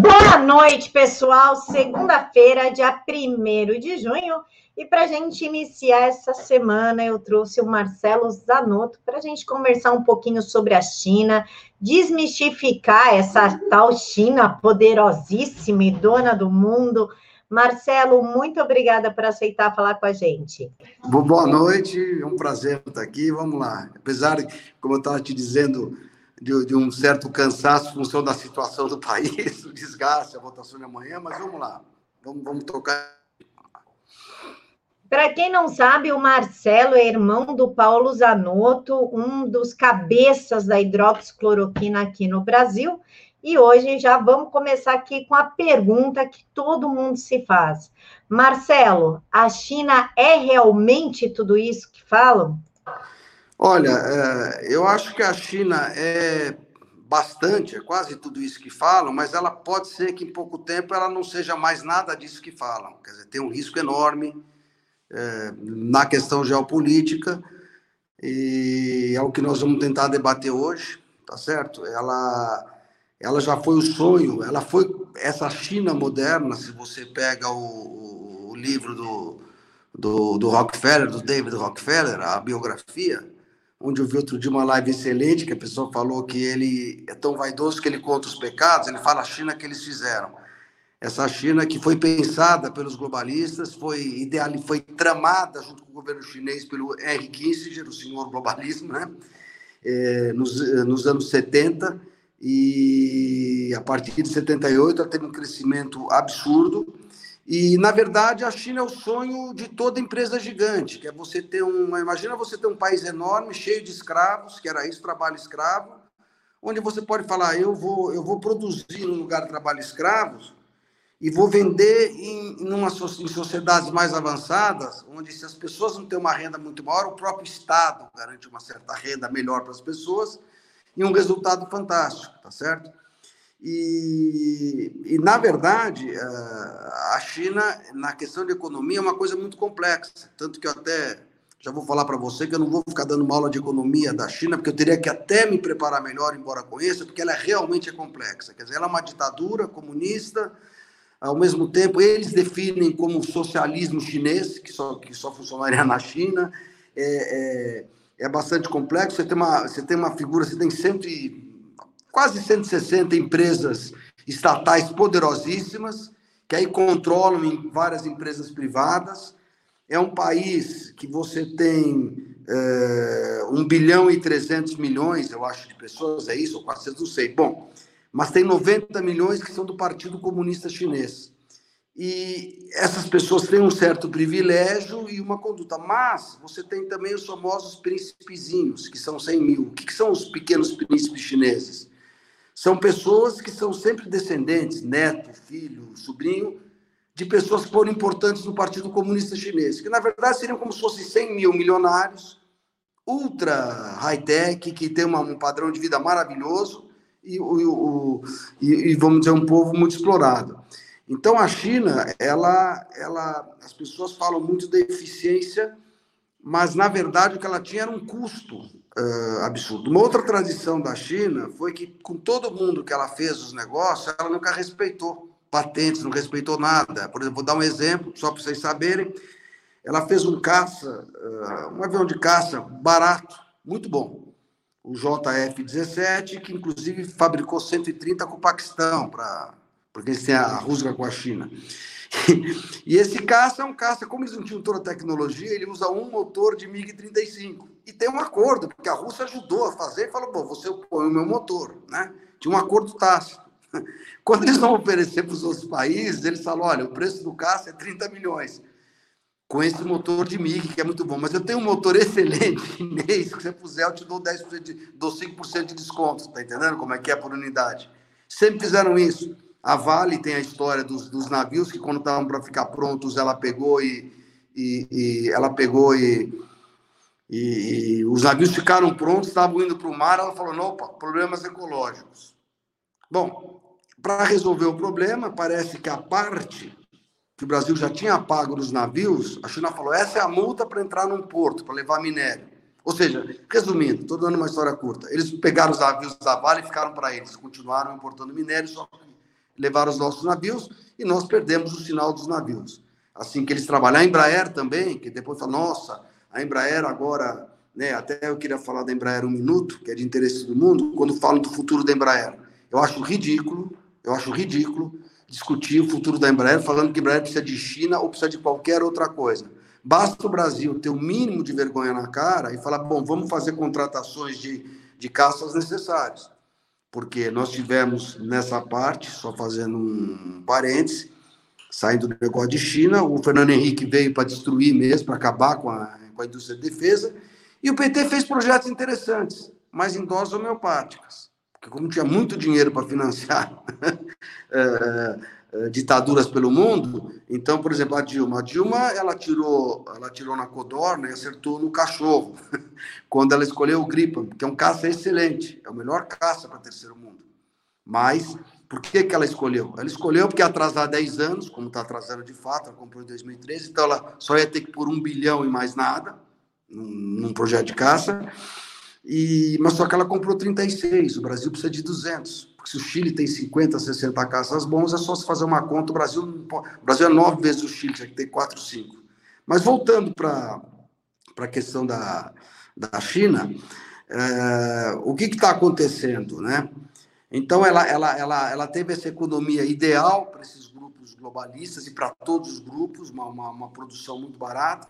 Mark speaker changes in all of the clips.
Speaker 1: Boa noite, pessoal. Segunda-feira, dia 1 de junho. E para a gente iniciar essa semana, eu trouxe o Marcelo Zanotto para a gente conversar um pouquinho sobre a China, desmistificar essa tal China poderosíssima e dona do mundo. Marcelo, muito obrigada por aceitar falar com a gente.
Speaker 2: Boa noite, é um prazer estar aqui. Vamos lá. Apesar, como eu estava te dizendo, de, de, um certo cansaço em função da situação do país, o desgaste, a votação de amanhã, mas vamos lá, vamos, vamos tocar.
Speaker 1: Para quem não sabe, o Marcelo é irmão do Paulo Zanotto, um dos cabeças da hidroxicloroquina aqui no Brasil. E hoje já vamos começar aqui com a pergunta que todo mundo se faz. Marcelo, a China é realmente tudo isso que falam?
Speaker 2: Olha, é, eu acho que a China é bastante, é quase tudo isso que falam, mas ela pode ser que em pouco tempo ela não seja mais nada disso que falam. Quer dizer, tem um risco enorme é, na questão geopolítica e é o que nós vamos tentar debater hoje, tá certo? Ela, ela já foi o sonho, ela foi essa China moderna. Se você pega o, o livro do, do, do Rockefeller, do David Rockefeller, a biografia onde eu vi outro dia uma live excelente, que a pessoa falou que ele é tão vaidoso que ele conta os pecados, ele fala a China que eles fizeram. Essa China que foi pensada pelos globalistas, foi ideal, foi tramada junto com o governo chinês pelo Henry Kissinger, o senhor globalismo, né? É, nos, nos anos 70, e a partir de 78 ela teve um crescimento absurdo, e, na verdade, a China é o sonho de toda empresa gigante, que é você ter uma... Imagina você ter um país enorme, cheio de escravos, que era isso, trabalho escravo, onde você pode falar, eu vou, eu vou produzir no lugar de trabalho escravos e vou vender em, em, uma, em sociedades mais avançadas, onde se as pessoas não têm uma renda muito maior, o próprio Estado garante uma certa renda melhor para as pessoas e um resultado fantástico, tá certo? E, e, na verdade, eh, a China, na questão de economia, é uma coisa muito complexa. Tanto que eu até já vou falar para você que eu não vou ficar dando uma aula de economia da China, porque eu teria que até me preparar melhor, embora conheça, porque ela é realmente é complexa. Quer dizer, ela é uma ditadura comunista, ao mesmo tempo, eles definem como socialismo chinês, que só, que só funcionaria na China. É, é, é bastante complexo. Você tem, uma, você tem uma figura, você tem sempre quase 160 empresas estatais poderosíssimas, que aí controlam várias empresas privadas. É um país que você tem é, 1 bilhão e 300 milhões, eu acho, de pessoas, é isso? Ou 400, não sei. Bom, mas tem 90 milhões que são do Partido Comunista Chinês. E essas pessoas têm um certo privilégio e uma conduta. Mas você tem também os famosos príncipezinhos, que são 100 mil. O que são os pequenos príncipes chineses? São pessoas que são sempre descendentes, neto, filho, sobrinho, de pessoas que foram importantes no Partido Comunista Chinês, que na verdade seriam como se fossem 100 mil milionários, ultra high-tech, que tem uma, um padrão de vida maravilhoso e, o, o, e, e, vamos dizer, um povo muito explorado. Então, a China, ela, ela, as pessoas falam muito da eficiência, mas na verdade o que ela tinha era um custo uh, absurdo. Uma outra tradição da China foi que, com todo mundo que ela fez os negócios, ela nunca respeitou patentes, não respeitou nada. Por exemplo, vou dar um exemplo, só para vocês saberem. Ela fez um caça, uh, um avião de caça barato, muito bom. O JF-17, que inclusive fabricou 130 com o Paquistão, pra, porque eles têm a rusga com a China. e esse caça é um caça, como eles não tinham toda a tecnologia, ele usa um motor de MiG-35. E tem um acordo, porque a Rússia ajudou a fazer e falou: bom, você põe o meu motor. Né? Tinha um acordo tácito. Quando eles vão oferecer para os outros países, eles falam: olha, o preço do caça é 30 milhões. Com esse motor de MiG, que é muito bom. Mas eu tenho um motor excelente chinês, que você puser, eu te dou 10%, de, dou 5% de desconto. Tá entendendo como é que é por unidade? Sempre fizeram isso. A Vale tem a história dos, dos navios que quando estavam para ficar prontos, ela pegou e, e, e ela pegou e, e, e, os navios ficaram prontos, estavam indo para o mar, ela falou, não, opa, problemas ecológicos. Bom, para resolver o problema, parece que a parte que o Brasil já tinha pago nos navios, a China falou, essa é a multa para entrar num porto, para levar minério. Ou seja, resumindo, estou dando uma história curta, eles pegaram os navios da Vale e ficaram para eles, continuaram importando minério, só que levar os nossos navios e nós perdemos o sinal dos navios. Assim que eles trabalham. A Embraer também, que depois fala, nossa, a Embraer agora, né, até eu queria falar da Embraer um minuto, que é de interesse do mundo, quando falam do futuro da Embraer. Eu acho ridículo, eu acho ridículo discutir o futuro da Embraer falando que a Embraer precisa de China ou precisa de qualquer outra coisa. Basta o Brasil ter o mínimo de vergonha na cara e falar, bom, vamos fazer contratações de, de caças necessárias porque nós tivemos nessa parte, só fazendo um parêntese, saindo do negócio de China, o Fernando Henrique veio para destruir mesmo, para acabar com a, com a indústria de defesa, e o PT fez projetos interessantes, mas em doses homeopáticas, porque como tinha muito dinheiro para financiar é, ditaduras pelo mundo, então, por exemplo, a Dilma, a Dilma, ela tirou, ela tirou na codorna e acertou no cachorro, quando ela escolheu o Gripen, que é um caça excelente, é o melhor caça para terceiro mundo. Mas, por que, que ela escolheu? Ela escolheu porque atrasar 10 anos, como está atrasando de fato, ela comprou em 2013, então ela só ia ter que pôr um bilhão e mais nada, num, projeto de caça, e, mas só que ela comprou 36, o Brasil precisa de 200. Porque se o Chile tem 50, 60 caças bons, é só se fazer uma conta. O Brasil, o Brasil é nove vezes o Chile, tinha que ter quatro, cinco. Mas voltando para a questão da, da China, é, o que está acontecendo? Né? Então, ela, ela, ela, ela teve essa economia ideal para esses grupos globalistas e para todos os grupos, uma, uma, uma produção muito barata,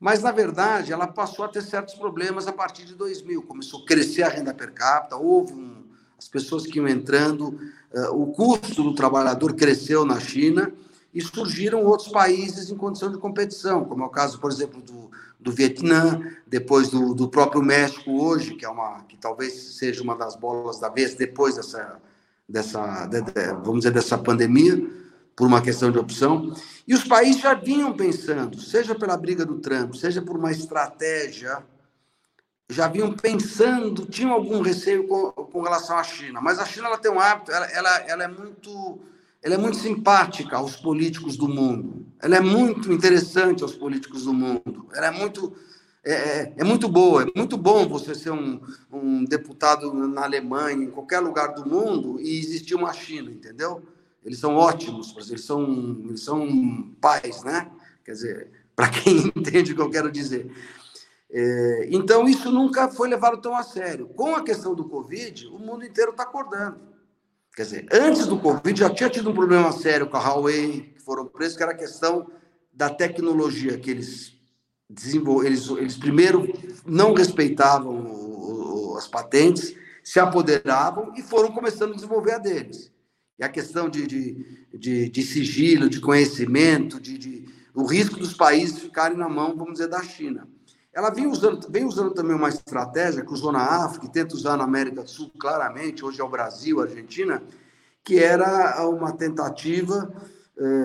Speaker 2: mas, na verdade, ela passou a ter certos problemas a partir de 2000. Começou a crescer a renda per capita, houve um, as pessoas que iam entrando, uh, o custo do trabalhador cresceu na China e surgiram outros países em condição de competição, como é o caso, por exemplo, do, do Vietnã, depois do, do próprio México hoje, que é uma que talvez seja uma das bolas da vez depois dessa dessa de, de, vamos dizer dessa pandemia por uma questão de opção e os países já vinham pensando, seja pela briga do Trump, seja por uma estratégia já vinham pensando, tinham algum receio com, com relação à China. Mas a China ela tem um hábito, ela, ela, ela, é muito, ela é muito simpática aos políticos do mundo. Ela é muito interessante aos políticos do mundo. Ela é muito é, é, é muito boa. É muito bom você ser um, um deputado na Alemanha, em qualquer lugar do mundo, e existir uma China, entendeu? Eles são ótimos, eles são, eles são pais, né? Quer dizer, para quem entende o que eu quero dizer. É, então, isso nunca foi levado tão a sério. Com a questão do Covid, o mundo inteiro está acordando. Quer dizer, antes do Covid já tinha tido um problema sério com a Huawei, foram presos, que era a questão da tecnologia que eles. Eles, eles primeiro não respeitavam o, o, as patentes, se apoderavam e foram começando a desenvolver a deles. E a questão de, de, de, de sigilo, de conhecimento, de, de, o risco dos países ficarem na mão, vamos dizer, da China. Ela vem usando, vem usando também uma estratégia que usou na África, e tenta usar na América do Sul claramente, hoje é o Brasil, a Argentina, que era uma tentativa,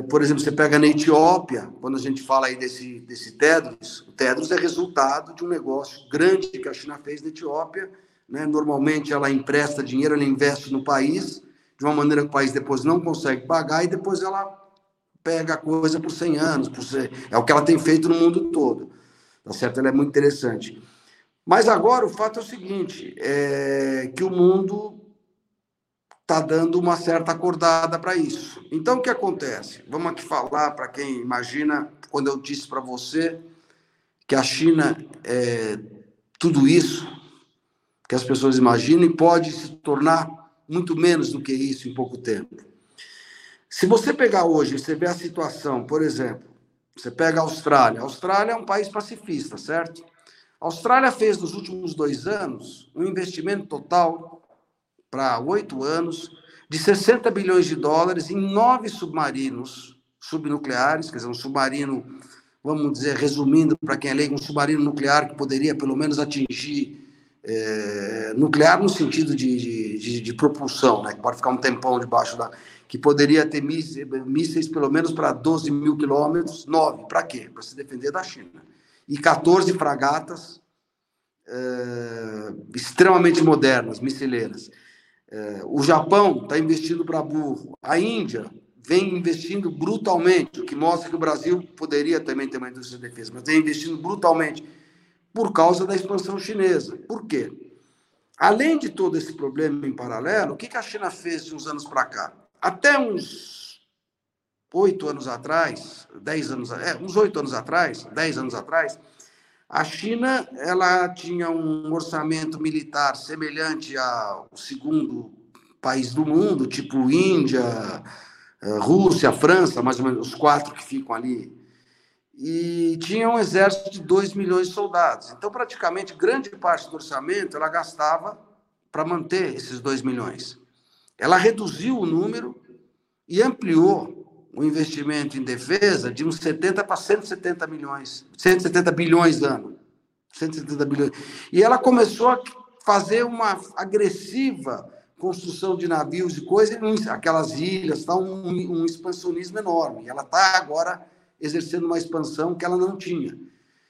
Speaker 2: por exemplo, você pega na Etiópia, quando a gente fala aí desse, desse Tedros, o Tedros é resultado de um negócio grande que a China fez na Etiópia, né? normalmente ela empresta dinheiro, ela investe no país, de uma maneira que o país depois não consegue pagar, e depois ela pega a coisa por 100 anos, por 100... é o que ela tem feito no mundo todo. Tá certo? Ela é muito interessante. Mas agora o fato é o seguinte: é que o mundo está dando uma certa acordada para isso. Então, o que acontece? Vamos aqui falar para quem imagina, quando eu disse para você que a China é tudo isso que as pessoas imaginam e pode se tornar muito menos do que isso em pouco tempo. Se você pegar hoje, você vê a situação, por exemplo, você pega a Austrália. A Austrália é um país pacifista, certo? A Austrália fez nos últimos dois anos um investimento total para oito anos de 60 bilhões de dólares em nove submarinos subnucleares, quer dizer, um submarino, vamos dizer, resumindo para quem é leigo, um submarino nuclear que poderia pelo menos atingir é, nuclear no sentido de, de, de, de propulsão, né? que pode ficar um tempão debaixo da que poderia ter mísseis pelo menos para 12 mil quilômetros, nove, para quê? Para se defender da China. E 14 fragatas é, extremamente modernas, missileiras. É, o Japão está investindo para burro. A Índia vem investindo brutalmente, o que mostra que o Brasil poderia também ter uma indústria de defesa, mas vem investindo brutalmente por causa da expansão chinesa. Por quê? Além de todo esse problema em paralelo, o que a China fez de uns anos para cá? até uns oito anos atrás, dez anos, é, uns oito anos atrás, dez anos atrás, a China ela tinha um orçamento militar semelhante ao segundo país do mundo, tipo Índia, eh, Rússia, França, mais ou menos os quatro que ficam ali. E tinha um exército de 2 milhões de soldados. Então, praticamente, grande parte do orçamento ela gastava para manter esses 2 milhões. Ela reduziu o número e ampliou o investimento em defesa de uns 70 para 170 milhões, 170 bilhões ano. 170 bilhões. E ela começou a fazer uma agressiva construção de navios e coisas, aquelas ilhas, está um, um expansionismo enorme. Ela está agora exercendo uma expansão que ela não tinha.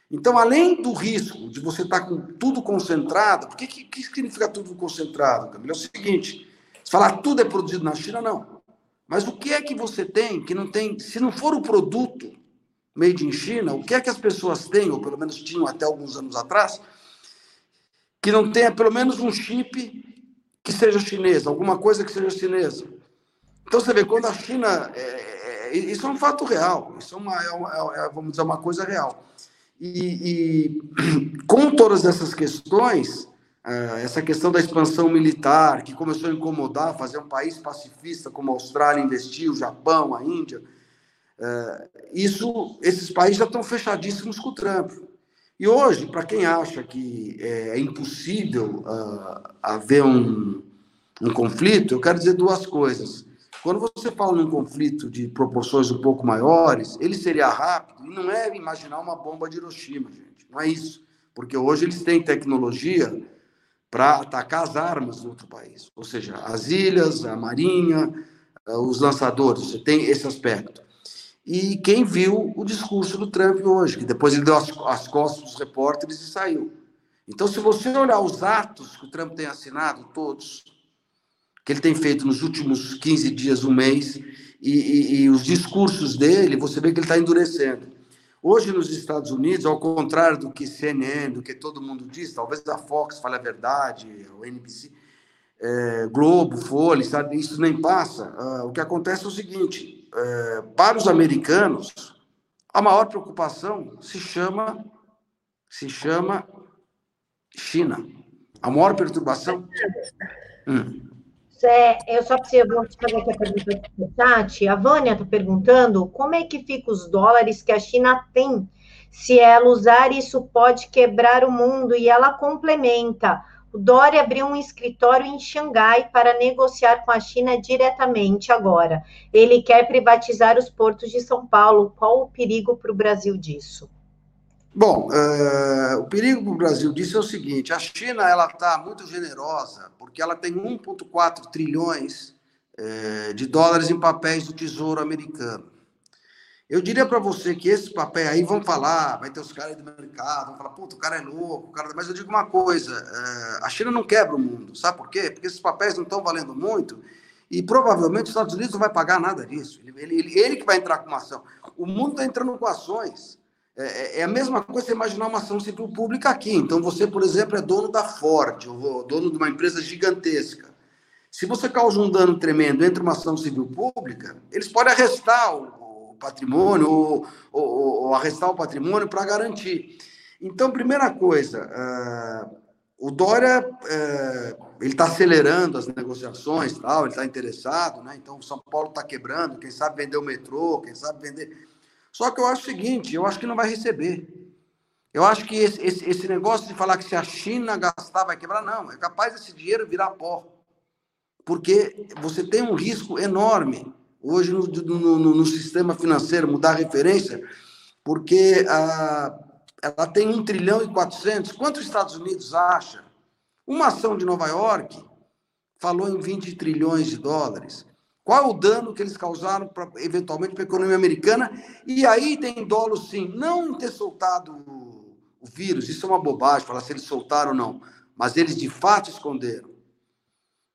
Speaker 2: Então, além do risco de você estar tá com tudo concentrado, o que, que, significa tudo concentrado, Camila? É o seguinte: se falar tudo é produzido na China, não. Mas o que é que você tem que não tem, se não for o produto made in China, o que é que as pessoas têm, ou pelo menos tinham até alguns anos atrás, que não tenha pelo menos um chip que seja chinesa, alguma coisa que seja chinesa. Então você vê, quando a China. É, é, isso é um fato real, isso é, uma, é, uma, é, vamos dizer, uma coisa real. E, e com todas essas questões, é, essa questão da expansão militar, que começou a incomodar, fazer um país pacifista como a Austrália investiu, o Japão, a Índia, é, isso, esses países já estão fechadíssimos com o Trump. E hoje, para quem acha que é impossível uh, haver um, um conflito, eu quero dizer duas coisas. Quando você fala num conflito de proporções um pouco maiores, ele seria rápido, não é imaginar uma bomba de Hiroshima, gente. Não é isso. Porque hoje eles têm tecnologia para atacar as armas do outro país. Ou seja, as ilhas, a marinha, ah, os lançadores, você tem esse aspecto. E quem viu o discurso do Trump hoje, que depois ele deu as, as costas dos repórteres e saiu. Então, se você olhar os atos que o Trump tem assinado, todos, que ele tem feito nos últimos 15 dias, um mês, e, e, e os discursos dele, você vê que ele está endurecendo. Hoje, nos Estados Unidos, ao contrário do que CNN, do que todo mundo diz, talvez a Fox fale a verdade, o NBC, é, Globo, Folha, sabe, isso nem passa. Uh, o que acontece é o seguinte: é, para os americanos, a maior preocupação se chama se chama China. A maior perturbação.
Speaker 1: Hum. É, eu só preciso fazer aqui a pergunta do chat. A Vânia está perguntando como é que fica os dólares que a China tem. Se ela usar, isso pode quebrar o mundo. E ela complementa. O Dória abriu um escritório em Xangai para negociar com a China diretamente agora. Ele quer privatizar os portos de São Paulo. Qual o perigo para o Brasil disso?
Speaker 2: Bom, uh, o perigo para o Brasil disso é o seguinte: a China ela está muito generosa porque ela tem 1,4 trilhões uh, de dólares em papéis do Tesouro americano. Eu diria para você que esse papel aí vão falar, vai ter os caras do mercado, vão falar, puta, o cara é louco, o cara... mas eu digo uma coisa, é, a China não quebra o mundo, sabe por quê? Porque esses papéis não estão valendo muito e provavelmente os Estados Unidos não vai pagar nada disso. Ele, ele, ele que vai entrar com uma ação. O mundo está entrando com ações. É, é, é, a mesma coisa você imaginar uma ação civil pública aqui. Então você, por exemplo, é dono da Ford, ou dono de uma empresa gigantesca. Se você causa um dano tremendo entre uma ação civil pública, eles podem arrestar o patrimônio ou, ou, ou arrestar o patrimônio para garantir. Então, primeira coisa, uh, o Dória uh, ele está acelerando as negociações, tal, ele está interessado, né? Então, São Paulo está quebrando, quem sabe vender o metrô, quem sabe vender. Só que eu acho o seguinte, eu acho que não vai receber. Eu acho que esse, esse, esse negócio de falar que se a China gastar vai quebrar, não. É capaz desse dinheiro virar pó. Porque você tem um risco enorme hoje no, no, no, sistema financeiro, mudar a referência, porque a, ela tem 1 trilhão e 400. Quanto os Estados Unidos acha? Uma ação de Nova York falou em 20 trilhões de dólares. Qual o dano que eles causaram, pra, eventualmente, para a economia americana? E aí tem dolo, sim, não ter soltado o vírus, isso é uma bobagem, falar se eles soltaram ou não, mas eles de fato esconderam.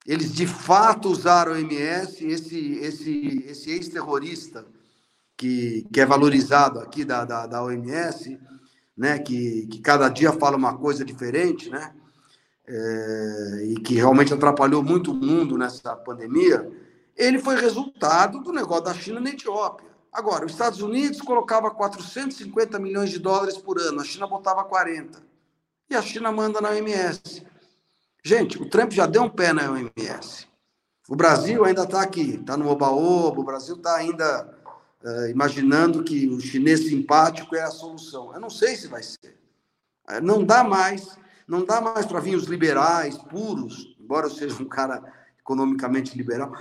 Speaker 2: Eles de fato usaram o MS, esse, esse, esse ex-terrorista que, que é valorizado aqui da, da, da OMS, né, que, que cada dia fala uma coisa diferente, né, é, e que realmente atrapalhou muito o mundo nessa pandemia, ele foi resultado do negócio da China na Etiópia. Agora, os Estados Unidos colocava 450 milhões de dólares por ano, a China botava 40. E a China manda na OMS. Gente, o Trump já deu um pé na OMS. O Brasil ainda está aqui, está no oba-oba, o Brasil está ainda uh, imaginando que o chinês simpático é a solução. Eu não sei se vai ser. Uh, não dá mais, não dá mais para vir os liberais puros, embora eu seja um cara economicamente liberal,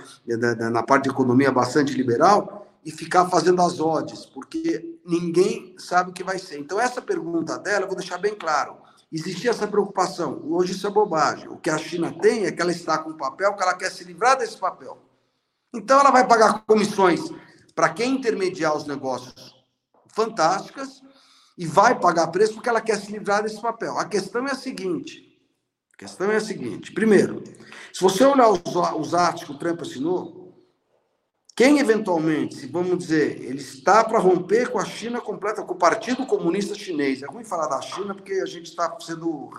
Speaker 2: na parte de economia bastante liberal, e ficar fazendo as odds, porque ninguém sabe o que vai ser. Então, essa pergunta dela, eu vou deixar bem claro existia essa preocupação. Hoje isso é bobagem. O que a China tem é que ela está com um papel que ela quer se livrar desse papel. Então ela vai pagar comissões para quem intermediar os negócios fantásticas e vai pagar preço porque ela quer se livrar desse papel. A questão é a seguinte. A questão é a seguinte. Primeiro, se você olhar os, os atos que o Trump assinou, quem eventualmente, vamos dizer, ele está para romper com a China completa, com o Partido Comunista Chinês. É ruim falar da China porque a gente está sendo.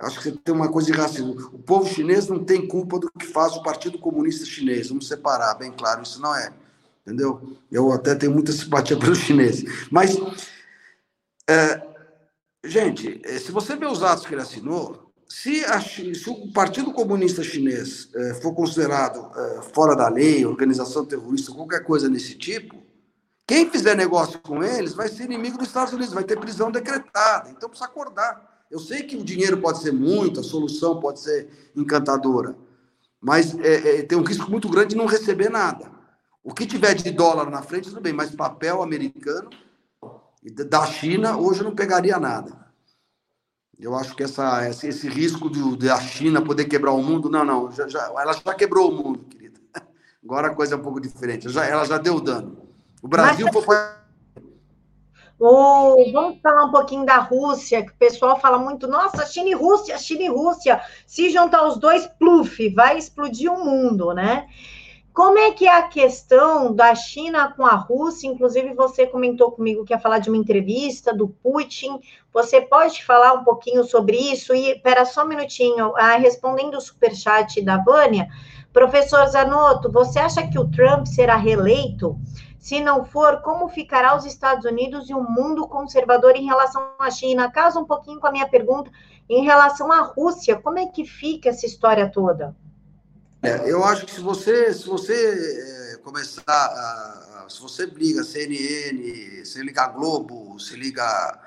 Speaker 2: Acho que você tem uma coisa de racismo. O povo chinês não tem culpa do que faz o Partido Comunista Chinês. Vamos separar, bem claro, isso não é. Entendeu? Eu até tenho muita simpatia pelos chineses. Mas, é, gente, se você vê os atos que ele assinou, se, a, se, o Partido Comunista Chinês eh, for considerado eh, fora da lei, organização terrorista, qualquer coisa desse tipo, quem fizer negócio com eles vai ser inimigo dos Estados Unidos, vai ter prisão decretada. Então precisa acordar. Eu sei que o dinheiro pode ser muito, a solução pode ser encantadora, mas é, é, tem um risco muito grande de não receber nada. O que tiver de dólar na frente, tudo bem, mas papel americano da China, hoje eu não pegaria nada. Eu acho que essa, esse, esse risco do, da China poder quebrar o mundo, não, não, já, já, ela já quebrou o mundo, querida. Agora a coisa é um pouco diferente, já, ela já deu dano. O Brasil Mas... foi.
Speaker 1: Oh, vamos falar um pouquinho da Rússia, que o pessoal fala muito, nossa, China e Rússia, China e Rússia, se juntar os dois, pluf, vai explodir o mundo, né? Como é que é a questão da China com a Rússia? Inclusive, você comentou comigo que ia falar de uma entrevista do Putin. Você pode falar um pouquinho sobre isso? E, espera só um minutinho, ah, respondendo o superchat da Vânia, professor Zanotto, você acha que o Trump será reeleito? Se não for, como ficará os Estados Unidos e o mundo conservador em relação à China? Casa um pouquinho com a minha pergunta em relação à Rússia. Como é que fica essa história toda?
Speaker 2: É, eu acho que se você, se você é, começar a, Se você liga CNN, se liga Globo, se liga.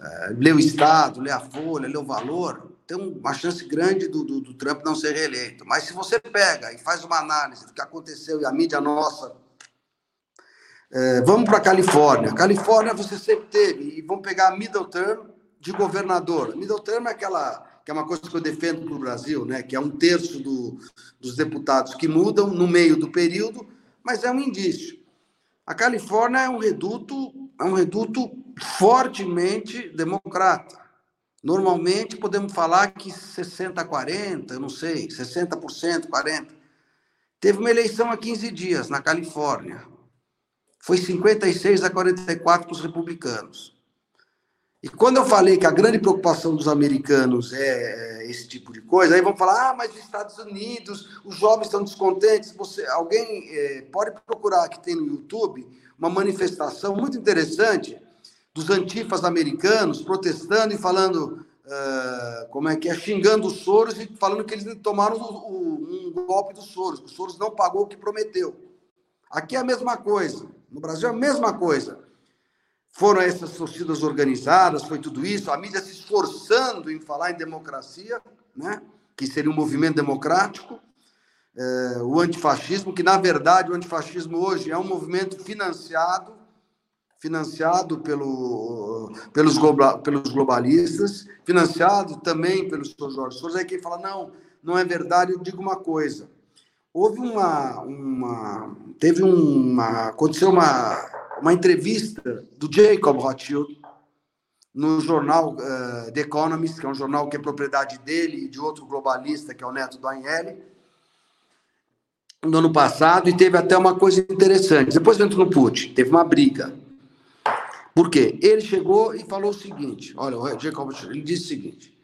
Speaker 2: É, lê o Estado, lê a Folha, lê o Valor, tem uma chance grande do, do, do, Trump não ser reeleito. Mas se você pega e faz uma análise do que aconteceu e a mídia nossa. É, vamos para a Califórnia. Califórnia você sempre teve, e vamos pegar a middle term de governador. Middle term é aquela que é uma coisa que eu defendo para o Brasil, né? que é um terço do, dos deputados que mudam no meio do período, mas é um indício. A Califórnia é um reduto, é um reduto fortemente democrata. Normalmente podemos falar que 60 a 40, eu não sei, 60%, 40. Teve uma eleição há 15 dias na Califórnia. Foi 56 a 44 para os republicanos. E quando eu falei que a grande preocupação dos americanos é, é esse tipo de coisa, aí vão falar: ah, mas os Estados Unidos, os jovens estão descontentes. Você, alguém é, pode procurar que tem no YouTube uma manifestação muito interessante dos antifas americanos protestando e falando, uh, como é que é, xingando os Soros e falando que eles tomaram o, o, um golpe dos Soros. O Soros não pagou o que prometeu. Aqui é a mesma coisa. No Brasil é a mesma coisa. Foram essas torcidas organizadas, foi tudo isso, a mídia se esforçando em falar em democracia, né? que seria um movimento democrático, é, o antifascismo, que na verdade o antifascismo hoje é um movimento financiado, financiado pelo, pelos, pelos globalistas, financiado também pelo Sr. Jorge Souza. Aí quem fala, não, não é verdade, eu digo uma coisa. Houve uma. uma teve uma. Aconteceu uma uma entrevista do Jacob Rothschild no jornal uh, The Economist, que é um jornal que é propriedade dele e de outro globalista, que é o neto do Agnelli, no ano passado, e teve até uma coisa interessante. Depois dentro no Putin, teve uma briga. Por quê? Ele chegou e falou o seguinte: olha, o Jacob ele disse o seguinte: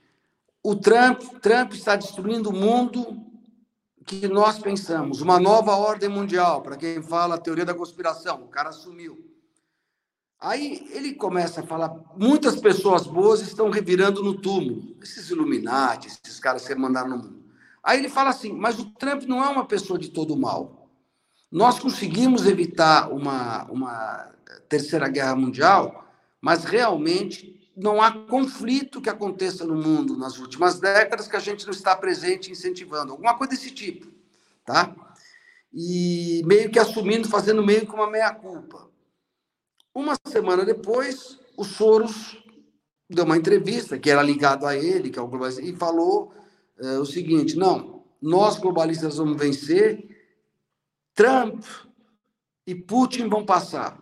Speaker 2: o Trump, Trump está destruindo o mundo que nós pensamos, uma nova ordem mundial, para quem fala a teoria da conspiração, o cara sumiu. Aí ele começa a falar, muitas pessoas boas estão revirando no túmulo, esses Illuminati, esses caras que mandaram no mundo. Aí ele fala assim, mas o Trump não é uma pessoa de todo mal. Nós conseguimos evitar uma, uma terceira guerra mundial, mas realmente não há conflito que aconteça no mundo nas últimas décadas que a gente não está presente incentivando, alguma coisa desse tipo, tá? E meio que assumindo, fazendo meio que uma meia-culpa. Uma semana depois, o Soros deu uma entrevista, que era ligado a ele, que é o globalista, e falou é, o seguinte: não, nós globalistas vamos vencer, Trump e Putin vão passar.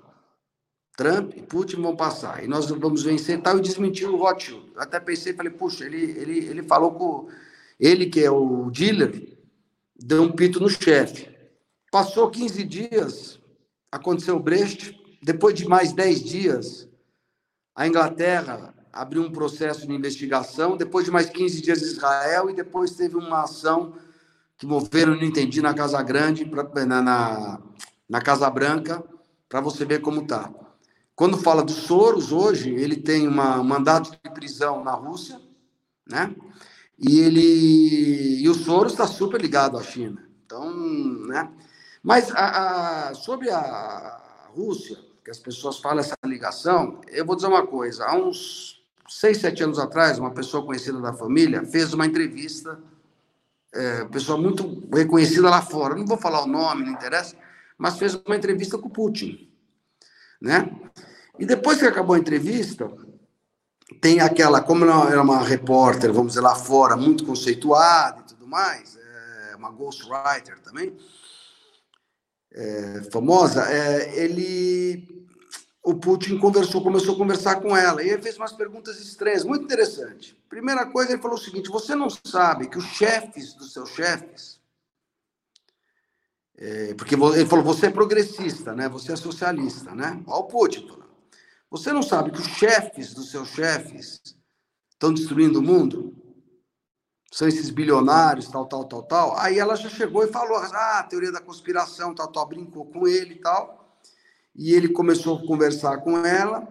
Speaker 2: Trump e Putin vão passar. E nós vamos vencer tal, e desmentiu o Rothschild. Até pensei, falei, puxa, ele, ele, ele falou com. Ele, que é o dealer, deu um pito no chefe. Passou 15 dias, aconteceu o Brecht, depois de mais 10 dias, a Inglaterra abriu um processo de investigação, depois de mais 15 dias Israel, e depois teve uma ação que moveram, não entendi, na Casa Grande, pra, na, na, na Casa Branca, para você ver como está. Quando fala dos Soros, hoje, ele tem um mandato de prisão na Rússia, né? E ele e o Soros está super ligado à China. Então, né? Mas a, a, sobre a Rússia, que as pessoas falam essa ligação, eu vou dizer uma coisa. Há uns seis, sete anos atrás, uma pessoa conhecida da família fez uma entrevista, é, pessoa muito reconhecida lá fora, não vou falar o nome, não interessa, mas fez uma entrevista com o Putin, né? E depois que acabou a entrevista, tem aquela, como ela era uma repórter, vamos dizer, lá fora, muito conceituada e tudo mais, é, uma ghostwriter também, é, famosa, é, ele, o Putin conversou, começou a conversar com ela e ele fez umas perguntas estranhas, muito interessante. Primeira coisa, ele falou o seguinte: você não sabe que os chefes dos seus chefes, é, porque ele falou, você é progressista, né? Você é socialista, né? Olha o Putin falando. Você não sabe que os chefes dos seus chefes estão destruindo o mundo? são esses bilionários, tal, tal, tal, tal. Aí ela já chegou e falou, ah, teoria da conspiração, tal, tal, brincou com ele e tal. E ele começou a conversar com ela.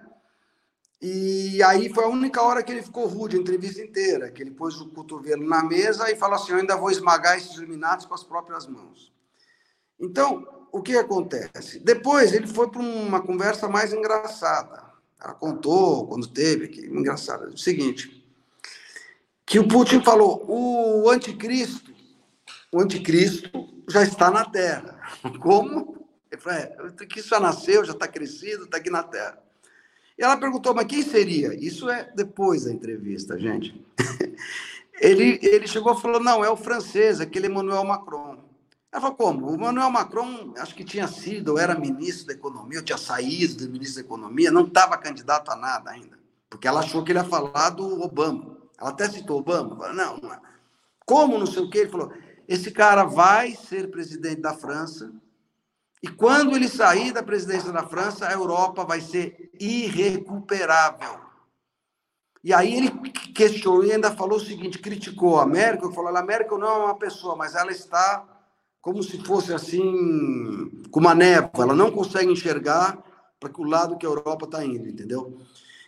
Speaker 2: E aí foi a única hora que ele ficou rude, a entrevista inteira, que ele pôs o cotovelo na mesa e falou assim, eu ainda vou esmagar esses iluminados com as próprias mãos. Então, o que acontece? Depois ele foi para uma conversa mais engraçada. Ela contou quando teve aqui, engraçada. O seguinte, que o Putin falou: o anticristo, o anticristo já está na Terra. Como? Ele falou: é, anticristo já nasceu, já está crescido, está aqui na Terra. E ela perguntou: mas quem seria? Isso é depois da entrevista, gente. ele, ele chegou e falou: não, é o francês, aquele Emmanuel Macron. Ela falou: como? O Emmanuel Macron, acho que tinha sido, ou era ministro da Economia, ou tinha saído do ministro da Economia, não estava candidato a nada ainda. Porque ela achou que ele ia falar do Obama. Ela até citou Obama. Falou, não, não é. Como não sei o quê? Ele falou: esse cara vai ser presidente da França, e quando ele sair da presidência da França, a Europa vai ser irrecuperável. E aí ele questionou e ainda falou o seguinte: criticou a América, falou: a América não é uma pessoa, mas ela está como se fosse assim, com uma névoa, ela não consegue enxergar para que o lado que a Europa está indo, entendeu?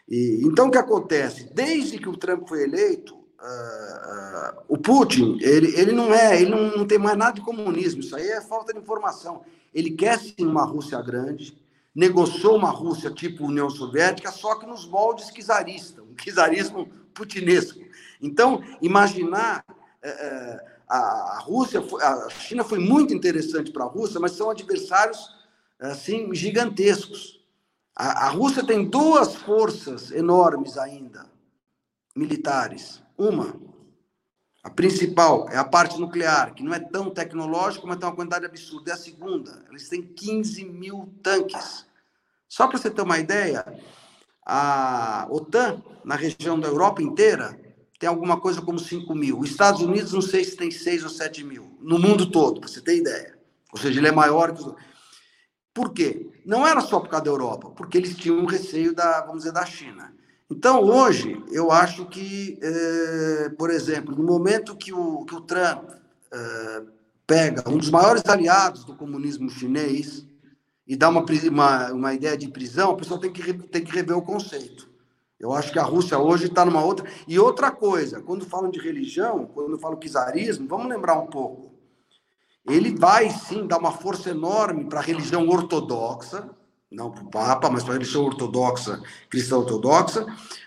Speaker 2: E, então, o que acontece? Desde que o Trump foi eleito, uh, uh, o Putin, ele, ele não é, ele não, não, tem mais nada de comunismo, isso aí é falta de informação. Ele quer sim uma Rússia grande, negociou uma Rússia tipo União Soviética, só que nos moldes czaristas, um czarismo putinesco. Então, imaginar. Uh, a Rússia, a China foi muito interessante para a Rússia, mas são adversários assim gigantescos. A, a Rússia tem duas forças enormes ainda, militares. Uma, a principal, é a parte nuclear, que não é tão tecnológica, mas tem uma quantidade absurda. É a segunda, eles têm 15 mil tanques. Só para você ter uma ideia, a OTAN, na região da Europa inteira, tem alguma coisa como 5 mil. Os Estados Unidos, não sei se tem 6 ou 7 mil. No mundo todo, para você ter ideia. Ou seja, ele é maior que os por quê? Não era só por causa da Europa, porque eles tinham um receio da, vamos dizer, da China. Então, hoje, eu acho que, eh, por exemplo, no momento que o, que o Trump eh, pega um dos maiores aliados do comunismo chinês e dá uma, uma, uma ideia de prisão, a pessoa tem que, tem que rever o conceito. Eu acho que a Rússia hoje está numa outra. E outra coisa, quando falam de religião, quando falam czarismo, vamos lembrar um pouco. Ele vai sim dar uma força enorme para a religião ortodoxa, não para o Papa, mas para a religião ortodoxa, cristã ortodoxa,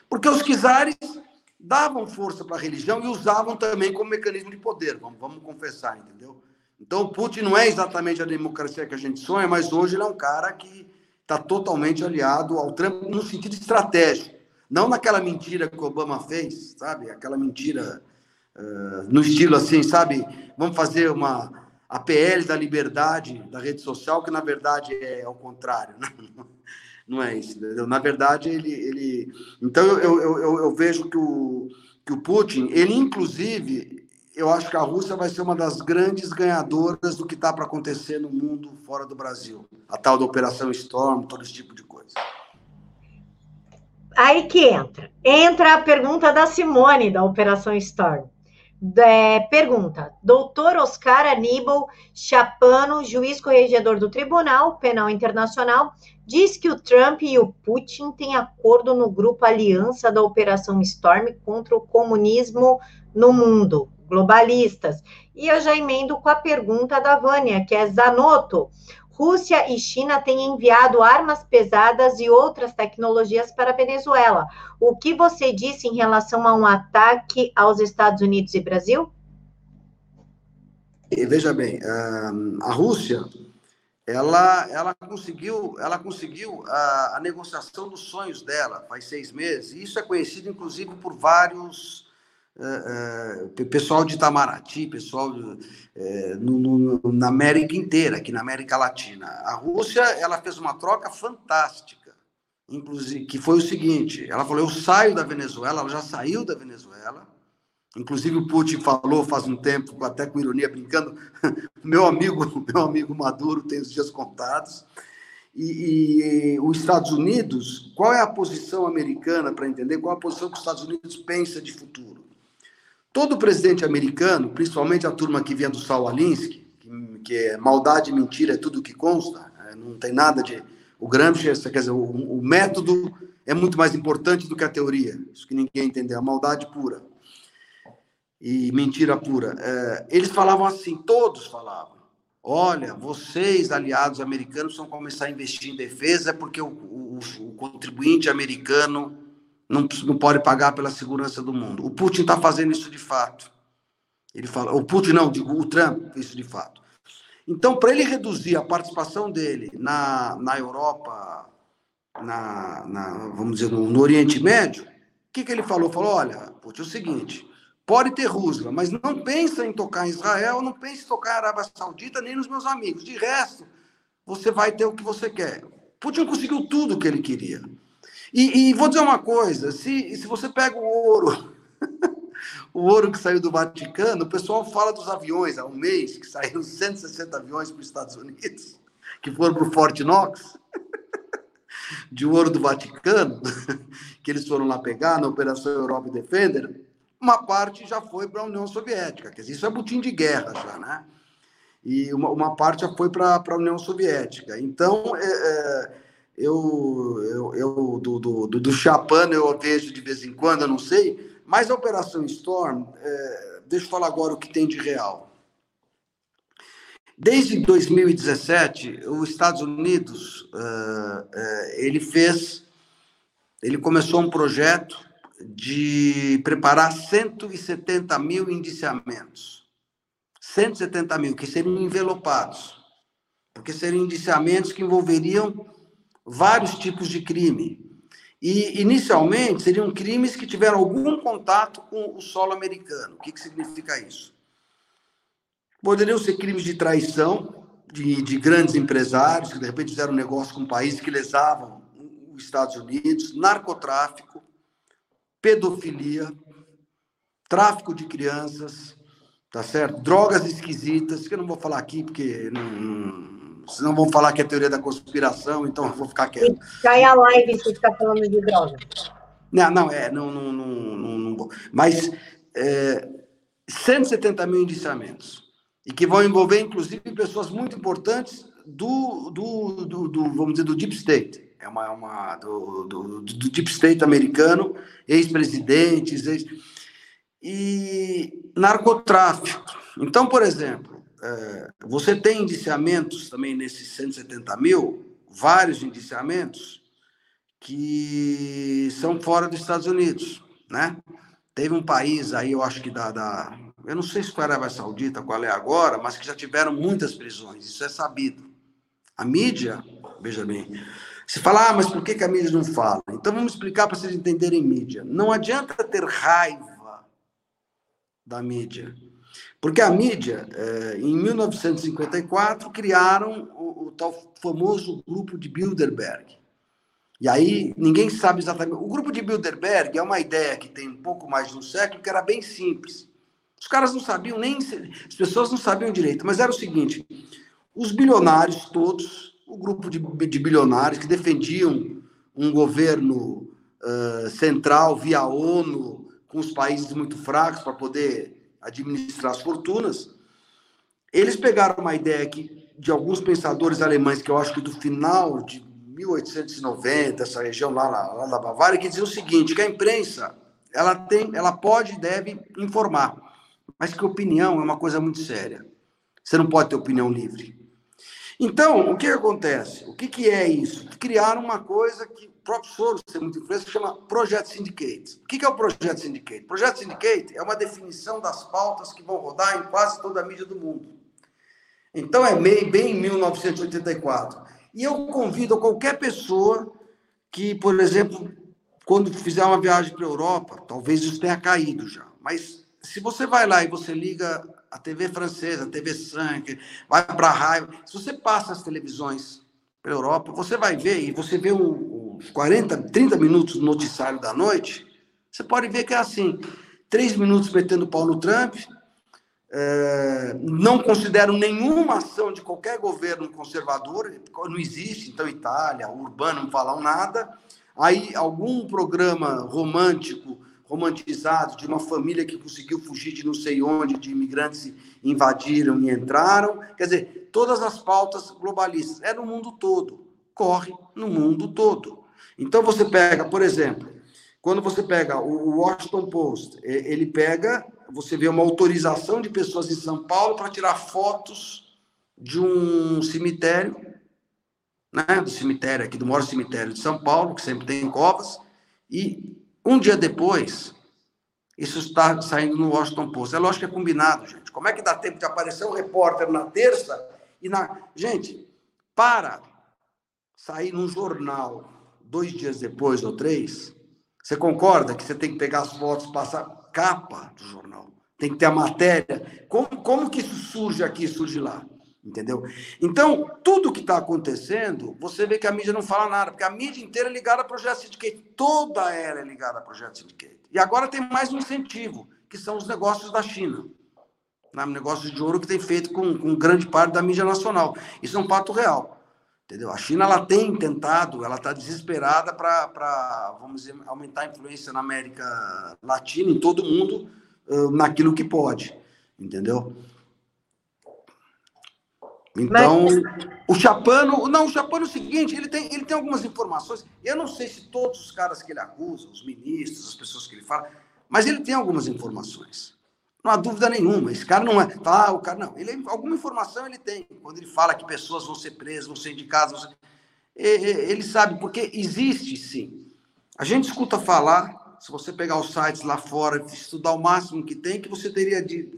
Speaker 2: porque os czares davam força para a religião e usavam também como mecanismo de poder, vamos, vamos confessar, entendeu? Então, Putin não é exatamente a democracia que a gente sonha, mas hoje ele é um cara que está totalmente aliado ao Trump no sentido estratégico. Não naquela mentira que o Obama fez, sabe? Aquela mentira uh, no estilo assim, sabe? Vamos fazer uma a PL da liberdade da rede social, que na verdade é ao contrário. Não, não é isso, entendeu? Na verdade, ele. ele... Então, eu, eu, eu, eu vejo que o, que o Putin, ele inclusive eu acho que a Rússia vai ser uma das grandes ganhadoras do que está para acontecer no mundo fora do Brasil. A tal da Operação Storm, todo esse tipo de coisa.
Speaker 1: Aí que entra. Entra a pergunta da Simone, da Operação Storm. É, pergunta: Doutor Oscar Aníbal Chapano, juiz corregedor do Tribunal Penal Internacional, diz que o Trump e o Putin têm acordo no grupo Aliança da Operação Storm contra o comunismo no mundo globalistas. E eu já emendo com a pergunta da Vânia, que é Zanotto. Rússia e China têm enviado armas pesadas e outras tecnologias para a Venezuela. O que você disse em relação a um ataque aos Estados Unidos e Brasil?
Speaker 2: Veja bem, a Rússia ela, ela conseguiu, ela conseguiu a, a negociação dos sonhos dela faz seis meses. Isso é conhecido, inclusive, por vários pessoal de Itamaraty, pessoal é, no, no, na América inteira, aqui na América Latina. A Rússia ela fez uma troca fantástica, inclusive que foi o seguinte: ela falou, eu saio da Venezuela, ela já saiu da Venezuela. Inclusive o Putin falou faz um tempo, até com ironia brincando, meu amigo, meu amigo Maduro tem os dias contados. E, e, os Estados Unidos, qual é a posição americana para entender qual é a posição que os Estados Unidos pensa de futuro? Todo presidente americano, principalmente a turma que vinha do Saul Alinsky, que, que é maldade e mentira é tudo que consta, é, não tem nada de. O Gramsci, quer dizer, o, o, método é muito mais importante do que a teoria, isso que ninguém entendeu, a maldade pura e mentira pura. É, eles falavam assim, todos falavam. Olha, vocês, aliados americanos, vão começar a investir em defesa porque o, o, o contribuinte americano não, não pode pagar pela segurança do mundo. O Putin está fazendo isso de fato. Ele fala, o Putin não, digo, o Trump, isso de fato. Então, para ele reduzir a participação dele na, na Europa, na, na vamos dizer, no, no, Oriente Médio, o que, que ele falou? Falou, olha, Putin, é o seguinte, pode ter Rússia, mas não pensa em tocar em Israel, não pensa em tocar em Arábia Saudita, nem nos meus amigos. De resto, você vai ter o que você quer. Putin conseguiu tudo o que ele queria. E, e, vou dizer uma coisa: se, se você pega o ouro, o ouro que saiu do Vaticano, o pessoal fala dos aviões há um mês, que saíram 160 aviões para os Estados Unidos, que foram para o Fort Knox, de ouro do Vaticano, que eles foram lá pegar na Operação Europa Defender. Uma parte já foi para a União Soviética, quer dizer, isso é botim de guerra já, né? E uma, uma parte já foi para a União Soviética. Então, é, é eu, eu, eu do, do, do Chapano eu vejo de vez em quando, eu não sei, mas a Operação Storm, é, deixa eu falar agora o que tem de real. Desde 2017, os Estados Unidos, uh, uh, ele fez, ele começou um projeto de preparar 170 mil indiciamentos. 170 mil, que seriam envelopados, porque seriam indiciamentos que envolveriam vários tipos de crime. E, inicialmente, seriam crimes que tiveram algum contato com o solo americano. O que, que significa isso? Poderiam ser crimes de traição de, de grandes empresários que, de repente, fizeram um negócio com um país que lesavam os Estados Unidos, narcotráfico, pedofilia, tráfico de crianças, tá certo? Drogas esquisitas, que eu não vou falar aqui porque não, senão vão falar que é teoria da conspiração, então eu vou ficar quieto.
Speaker 1: Cai a live se ficar falando de droga.
Speaker 2: Não, não, é, não, não, não, não, não vou. Mas é, 170 mil indiciamentos. e que vão envolver, inclusive, pessoas muito importantes do, do, do, do vamos dizer, do Deep State. É uma, uma do, do, do Deep State americano, ex-presidentes, ex... e narcotráfico. Então, por exemplo, é, você tem indiciamentos também nesses 170 mil, vários indiciamentos, que são fora dos Estados Unidos, né? Teve um país aí, eu acho que da, da eu não sei se foi a Arábia Saudita, qual é agora, mas que já tiveram muitas prisões, isso é sabido. A mídia, veja bem, se fala, ah, mas por que, que a mídia não fala? Então vamos explicar para vocês entenderem mídia. Não adianta ter raiva da mídia, porque a mídia, eh, em 1954, criaram o, o tal famoso grupo de Bilderberg. E aí ninguém sabe exatamente. O grupo de Bilderberg é uma ideia que tem um pouco mais de um século, que era bem simples. Os caras não sabiam nem. As pessoas não sabiam direito, mas era o seguinte: os bilionários todos, o grupo de, de bilionários que defendiam um governo uh, central via ONU, com os países muito fracos para poder administrar as fortunas, eles pegaram uma ideia que, de alguns pensadores alemães, que eu acho que do final de 1890, essa região lá, lá, lá da Bavária, que dizia o seguinte, que a imprensa ela tem, ela pode e deve informar, mas que opinião é uma coisa muito séria. Você não pode ter opinião livre. Então, o que acontece? O que, que é isso? Criaram uma coisa que próprio Soros tem muita influência, que chama Projeto Syndicate. O que, é o Projeto Syndicate? Projeto Syndicate é uma definição das pautas que vão rodar em quase toda a mídia do mundo. Então, é bem, em 1984. E eu convido qualquer pessoa que, por exemplo, quando fizer uma viagem para a Europa, talvez isso tenha caído já, mas se você vai lá e você liga a TV francesa, a TV 5, vai para a raio, se você passa as televisões para a Europa, você vai ver, e você vê os 40, 30 minutos do noticiário da noite, você pode ver que é assim, três minutos metendo pau no Trump, é, não consideram nenhuma ação de qualquer governo conservador, não existe, então Itália, Urbano não falam nada. Aí algum programa romântico, romantizado, de uma família que conseguiu fugir de não sei onde, de imigrantes invadiram e entraram. Quer dizer, todas as pautas globalistas. É no mundo todo, corre no mundo todo. Então você pega, por exemplo, quando você pega o Washington Post, ele pega você vê uma autorização de pessoas em São Paulo para tirar fotos de um cemitério, né, do cemitério aqui, do maior cemitério de São Paulo, que sempre tem covas, e um dia depois, isso está saindo no Washington Post. É lógico que é combinado, gente. Como é que dá tempo de aparecer um repórter na terça e na. Gente, para sair num jornal dois dias depois ou três, você concorda que você tem que pegar as fotos, passar capa do jornal? tem que ter a matéria. Como, como que isso surge aqui, surge lá? Entendeu? Então, tudo que está acontecendo, você vê que a mídia não fala nada, porque a mídia inteira é ligada ao projeto Syndicate. Toda ela é ligada ao projeto Syndicate. E agora tem mais um incentivo, que são os negócios da China. Né? Negócios de ouro que tem feito com, com grande parte da mídia nacional. Isso é um fato real. Entendeu? A China ela tem tentado, ela está desesperada para, vamos dizer, aumentar a influência na América Latina, em todo o mundo, naquilo que pode, entendeu? Então, Mas... o Chapano, não, o Chapano é o seguinte, ele tem, ele tem algumas informações, eu não sei se todos os caras que ele acusa, os ministros, as pessoas que ele fala, mas ele tem algumas informações. Não há dúvida nenhuma, esse cara não é, ah, o cara não, ele alguma informação ele tem, quando ele fala que pessoas vão ser presas, vão ser indicadas, vão ser, ele sabe, porque existe sim. A gente escuta falar se você pegar os sites lá fora, estudar o máximo que tem, que você teria de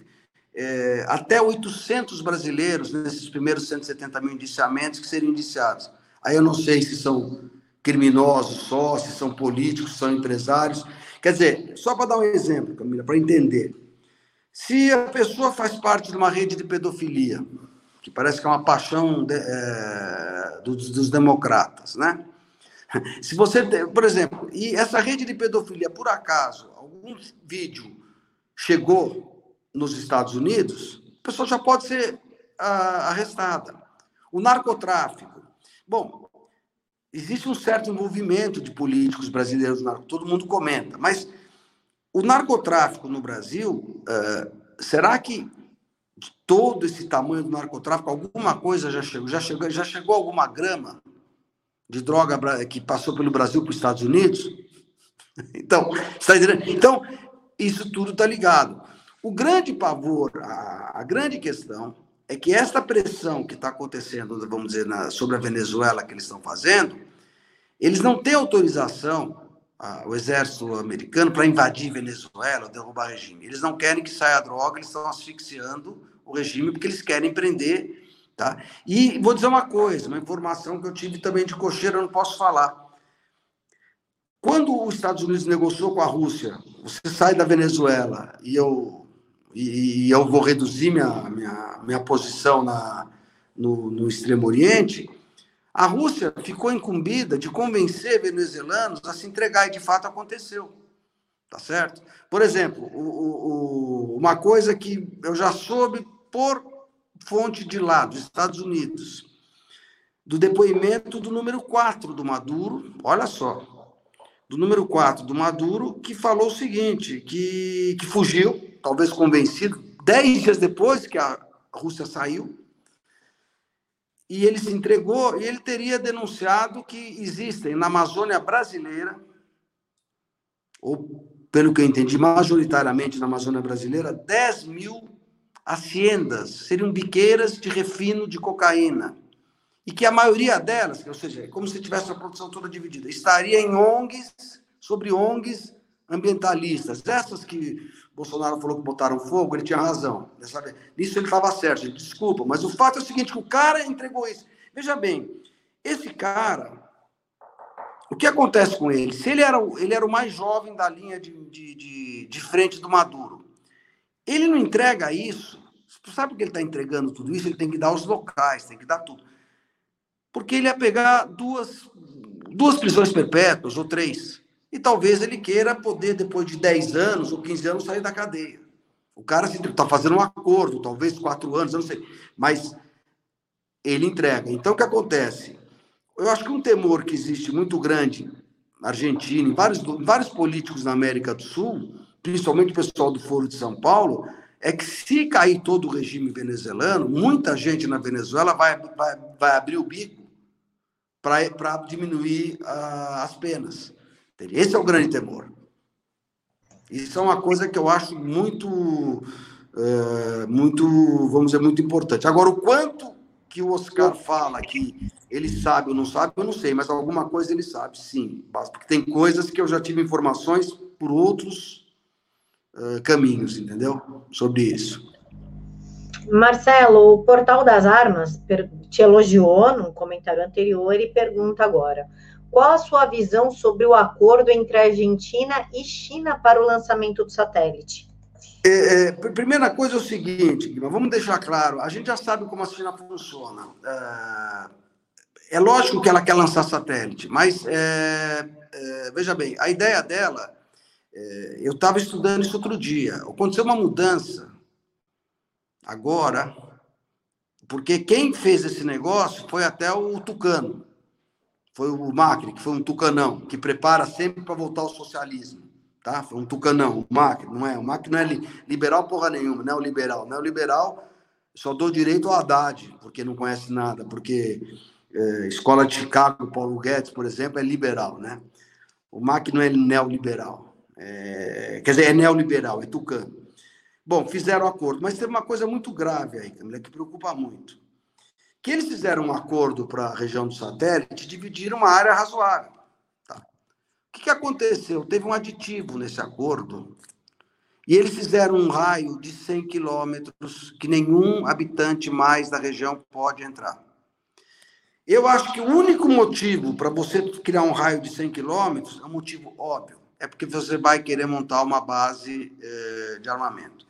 Speaker 2: é, até 800 brasileiros nesses primeiros 170 mil indiciamentos que seriam indiciados. Aí eu não sei se são criminosos só, se são políticos, se são empresários. Quer dizer, só para dar um exemplo, Camila, para entender. Se a pessoa faz parte de uma rede de pedofilia, que parece que é uma paixão de, é, dos, dos democratas, né? Se você, por exemplo, e essa rede de pedofilia, por acaso, algum vídeo chegou nos Estados Unidos, a pessoa já pode ser ah, arrestada. O narcotráfico. Bom, existe um certo envolvimento de políticos brasileiros todo mundo comenta, mas o narcotráfico no Brasil, uh, será que todo esse tamanho do narcotráfico, alguma coisa já chegou, já chegou, já chegou alguma grama de droga que passou pelo Brasil para os Estados Unidos? Então, está entendendo? Então, isso tudo está ligado. O grande pavor, a, a, grande questão é que esta pressão que está acontecendo, vamos dizer, na, sobre a Venezuela que eles estão fazendo, eles não têm autorização, a, o exército americano, para invadir Venezuela, derrubar o regime. Eles não querem que saia a droga, eles estão asfixiando o regime porque eles querem prender. Tá? E vou dizer uma coisa, uma informação que eu tive também de cocheiro, eu não posso falar. Quando os Estados Unidos negociou com a Rússia, você sai da Venezuela e eu, e, e eu vou reduzir minha, minha, minha posição na, no, no Extremo Oriente, a Rússia ficou incumbida de convencer venezuelanos a se entregar, e de fato aconteceu. Tá certo? Por exemplo, o, o, uma coisa que eu já soube por fonte de lá, dos Estados Unidos, do depoimento do número 4 do Maduro, olha só, do número 4 do Maduro, que falou o seguinte, que, que fugiu, talvez convencido, dez dias depois que a Rússia saiu, e ele se entregou, e ele teria denunciado que existem na Amazônia brasileira, ou pelo que eu entendi, majoritariamente na Amazônia brasileira, 10 mil haciendas, seriam biqueiras de refino de cocaína e que a maioria delas, ou seja, é como se tivesse a produção toda dividida, estaria em ONGs, sobre ONGs ambientalistas. Essas que Bolsonaro falou que botaram fogo, ele tinha razão. Sabe? Nisso ele estava certo, desculpa. Mas o fato é o seguinte, que o cara entregou isso. Veja bem, esse cara, o que acontece com ele? Se ele era, ele era o mais jovem da linha de, de, de, de frente do Maduro, ele não entrega isso, sabe por que ele está entregando tudo isso? Ele tem que dar os locais, tem que dar tudo porque ele ia pegar duas, duas prisões perpétuas ou três. E talvez ele queira poder, depois de 10 anos ou 15 anos, sair da cadeia. O cara está fazendo um acordo, talvez quatro anos, eu não sei. Mas ele entrega. Então, o que acontece? Eu acho que um temor que existe muito grande na Argentina, em vários, em vários políticos na América do Sul, principalmente o pessoal do Foro de São Paulo, é que se cair todo o regime venezuelano, muita gente na Venezuela vai, vai, vai abrir o bico para diminuir uh, as penas. Esse é o grande temor. Isso é uma coisa que eu acho muito, uh, muito, vamos dizer, muito importante. Agora, o quanto que o Oscar fala que ele sabe ou não sabe, eu não sei, mas alguma coisa ele sabe, sim. Porque tem coisas que eu já tive informações por outros uh, caminhos, entendeu? Sobre isso.
Speaker 1: Marcelo, o Portal das Armas te elogiou num comentário anterior e pergunta agora: qual a sua visão sobre o acordo entre Argentina e China para o lançamento do satélite?
Speaker 2: É, é, primeira coisa é o seguinte, vamos deixar claro: a gente já sabe como a China funciona. É, é lógico que ela quer lançar satélite, mas é, é veja bem, a ideia dela, é, eu estava estudando isso outro dia. Aconteceu uma mudança agora, porque quem fez esse negócio foi até o Tucano, foi o Macri, que foi um tucanão, que prepara sempre para voltar ao socialismo. Tá? Foi um tucanão, o Macri, não é? O Macri não é liberal porra nenhuma, não é o liberal. Não é o liberal, só dou direito ao Haddad, porque não conhece nada, porque é, Escola de Chicago, Paulo Guedes, por exemplo, é liberal, né? O Macri não é neoliberal. É, quer dizer, é neoliberal, é tucano. Bom, fizeram acordo, mas tem uma coisa muito grave aí, que preocupa muito. Que eles fizeram um acordo para a região do satélite, dividiram uma área razoável. Tá? O que, que aconteceu? Teve um aditivo nesse acordo e eles fizeram um raio de 100 quilômetros que nenhum habitante mais da região pode entrar. Eu acho que o único motivo para você criar um raio de 100 quilômetros é um motivo óbvio. É porque você vai querer montar uma base eh, de armamento.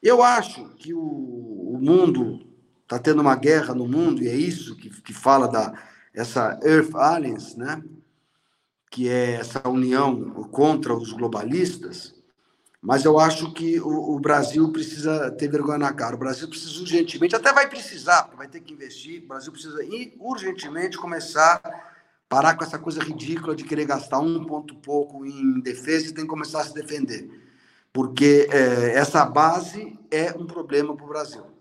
Speaker 2: Eu acho que o, o mundo está tendo uma guerra no mundo, e é isso que, que fala da essa Earth Alliance, né? que é essa união contra os globalistas, mas eu acho que o, o, Brasil precisa ter vergonha na cara. O Brasil precisa urgentemente, até vai precisar, vai ter que investir, o Brasil precisa urgentemente começar a parar com essa coisa ridícula de querer gastar um ponto pouco em defesa e tem que começar a se defender. porque é, essa base é um problema para o Brasil.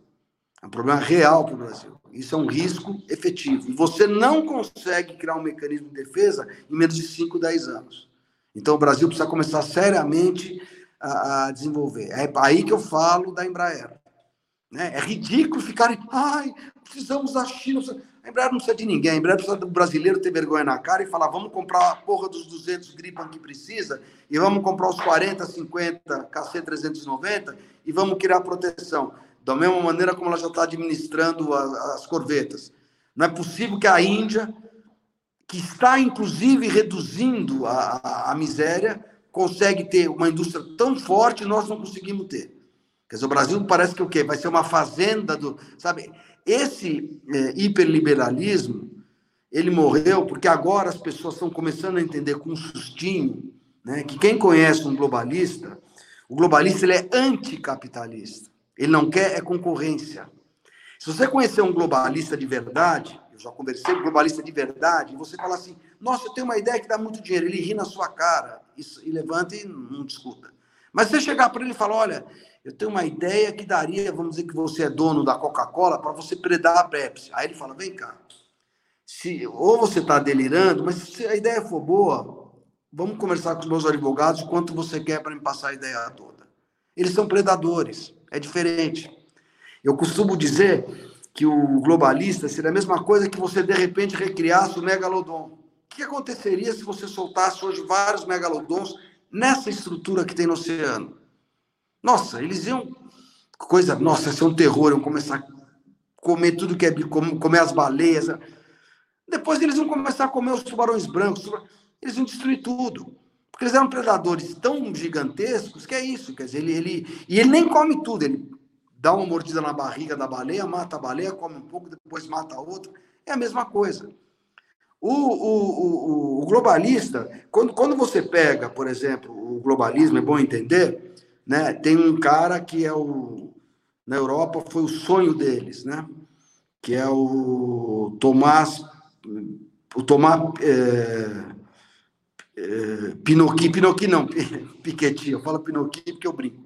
Speaker 2: É um problema real para o Brasil. Isso é um risco efetivo. E você não consegue criar um mecanismo de defesa em menos de 5, 10 anos. Então, o Brasil precisa começar seriamente a, a desenvolver. É aí que eu falo da Embraer. Né? É ridículo ficarem, ai, precisamos da China. A Embraer não precisa de ninguém. A Embraer precisa do brasileiro ter vergonha na cara e falar, vamos comprar a porra dos 200 Gripen que precisa e vamos comprar os 40, 50 KC-390 e vamos criar proteção da mesma maneira como ela já está administrando as corvetas. Não é possível que a Índia, que está inclusive reduzindo a, a, a miséria, consegue ter uma indústria tão forte e nós não conseguimos ter. Quer dizer, o Brasil parece que o quê? Vai ser uma fazenda do. Sabe, esse é, hiperliberalismo, ele morreu porque agora as pessoas estão começando a entender com um sustinho né, que quem conhece um globalista, o globalista ele é anticapitalista. Ele não quer é concorrência. Se você conhecer um globalista de verdade, eu já conversei com um globalista de verdade, você fala assim: nossa, eu tenho uma ideia que dá muito dinheiro, ele ri na sua cara e, e levanta e não discuta. Mas você chegar para ele e falar: olha, eu tenho uma ideia que daria, vamos dizer que você é dono da Coca-Cola, para você predar a Pepsi. Aí ele fala: vem cá, se, ou você está delirando, mas se a ideia for boa, vamos conversar com os meus advogados quanto você quer para me passar a ideia toda. Eles são predadores é diferente. Eu costumo dizer que o globalista seria a mesma coisa que você, de repente, recriasse o megalodon. O que aconteceria se você soltasse hoje vários megalodons nessa estrutura que tem no oceano? Nossa, eles iam. Coisa, nossa, isso é um terror, iam começar a comer tudo que é. comer as baleias. Depois eles vão começar a comer os tubarões brancos, eles vão destruir tudo. Porque eles eram predadores tão gigantescos que é isso. Quer dizer, ele, ele, e ele nem come tudo, ele dá uma mordida na barriga da baleia, mata a baleia, come um pouco, depois mata a outra. É a mesma coisa. O, o, o, o, globalista, quando, quando você pega, por exemplo, o globalismo, é bom entender, né? tem um cara que é o. Na Europa foi o sonho deles, né? que é o Tomás. O Tomás. É, é, Pinocchio, Pinocchio não, Piketty, eu falo Pinocchio porque eu brinco.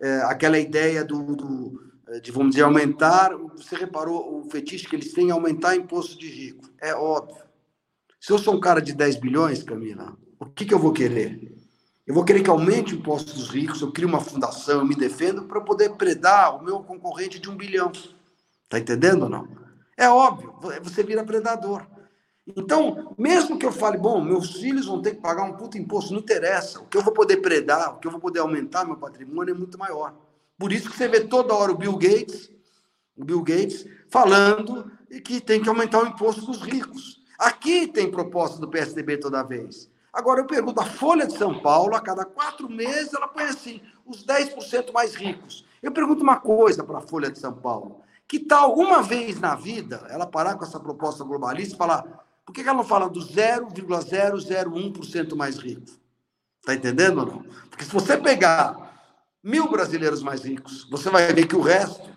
Speaker 2: É, aquela ideia do, do, é, de, vamos dizer, aumentar, você reparou o fetiche que eles têm, aumentar imposto de rico. É óbvio. Se eu sou um cara de 10 bilhões, Camila, o que, que eu vou querer? Eu vou querer que aumente o imposto dos ricos, eu crio uma fundação, eu me defendo para poder predar o meu concorrente de um bilhão. Tá entendendo ou não? É óbvio, você vira predador. Então, mesmo que eu fale, bom, meus filhos vão ter que pagar um puto imposto, não interessa. O que eu vou poder predar, o que eu vou poder aumentar meu patrimônio é muito maior. Por isso que você vê toda hora o Bill Gates, o Bill Gates, falando que tem que aumentar o imposto dos ricos. Aqui tem proposta do PSDB toda vez. Agora eu pergunto, a Folha de São Paulo, a cada quatro meses, ela põe assim, os 10% mais ricos. Eu pergunto uma coisa para a Folha de São Paulo. Que tal, uma vez na vida, ela parar com essa proposta globalista e falar, por que, ela não fala do 0,001% mais rico? Está entendendo ou não? Porque se você pegar mil brasileiros mais ricos, você vai ver que o resto,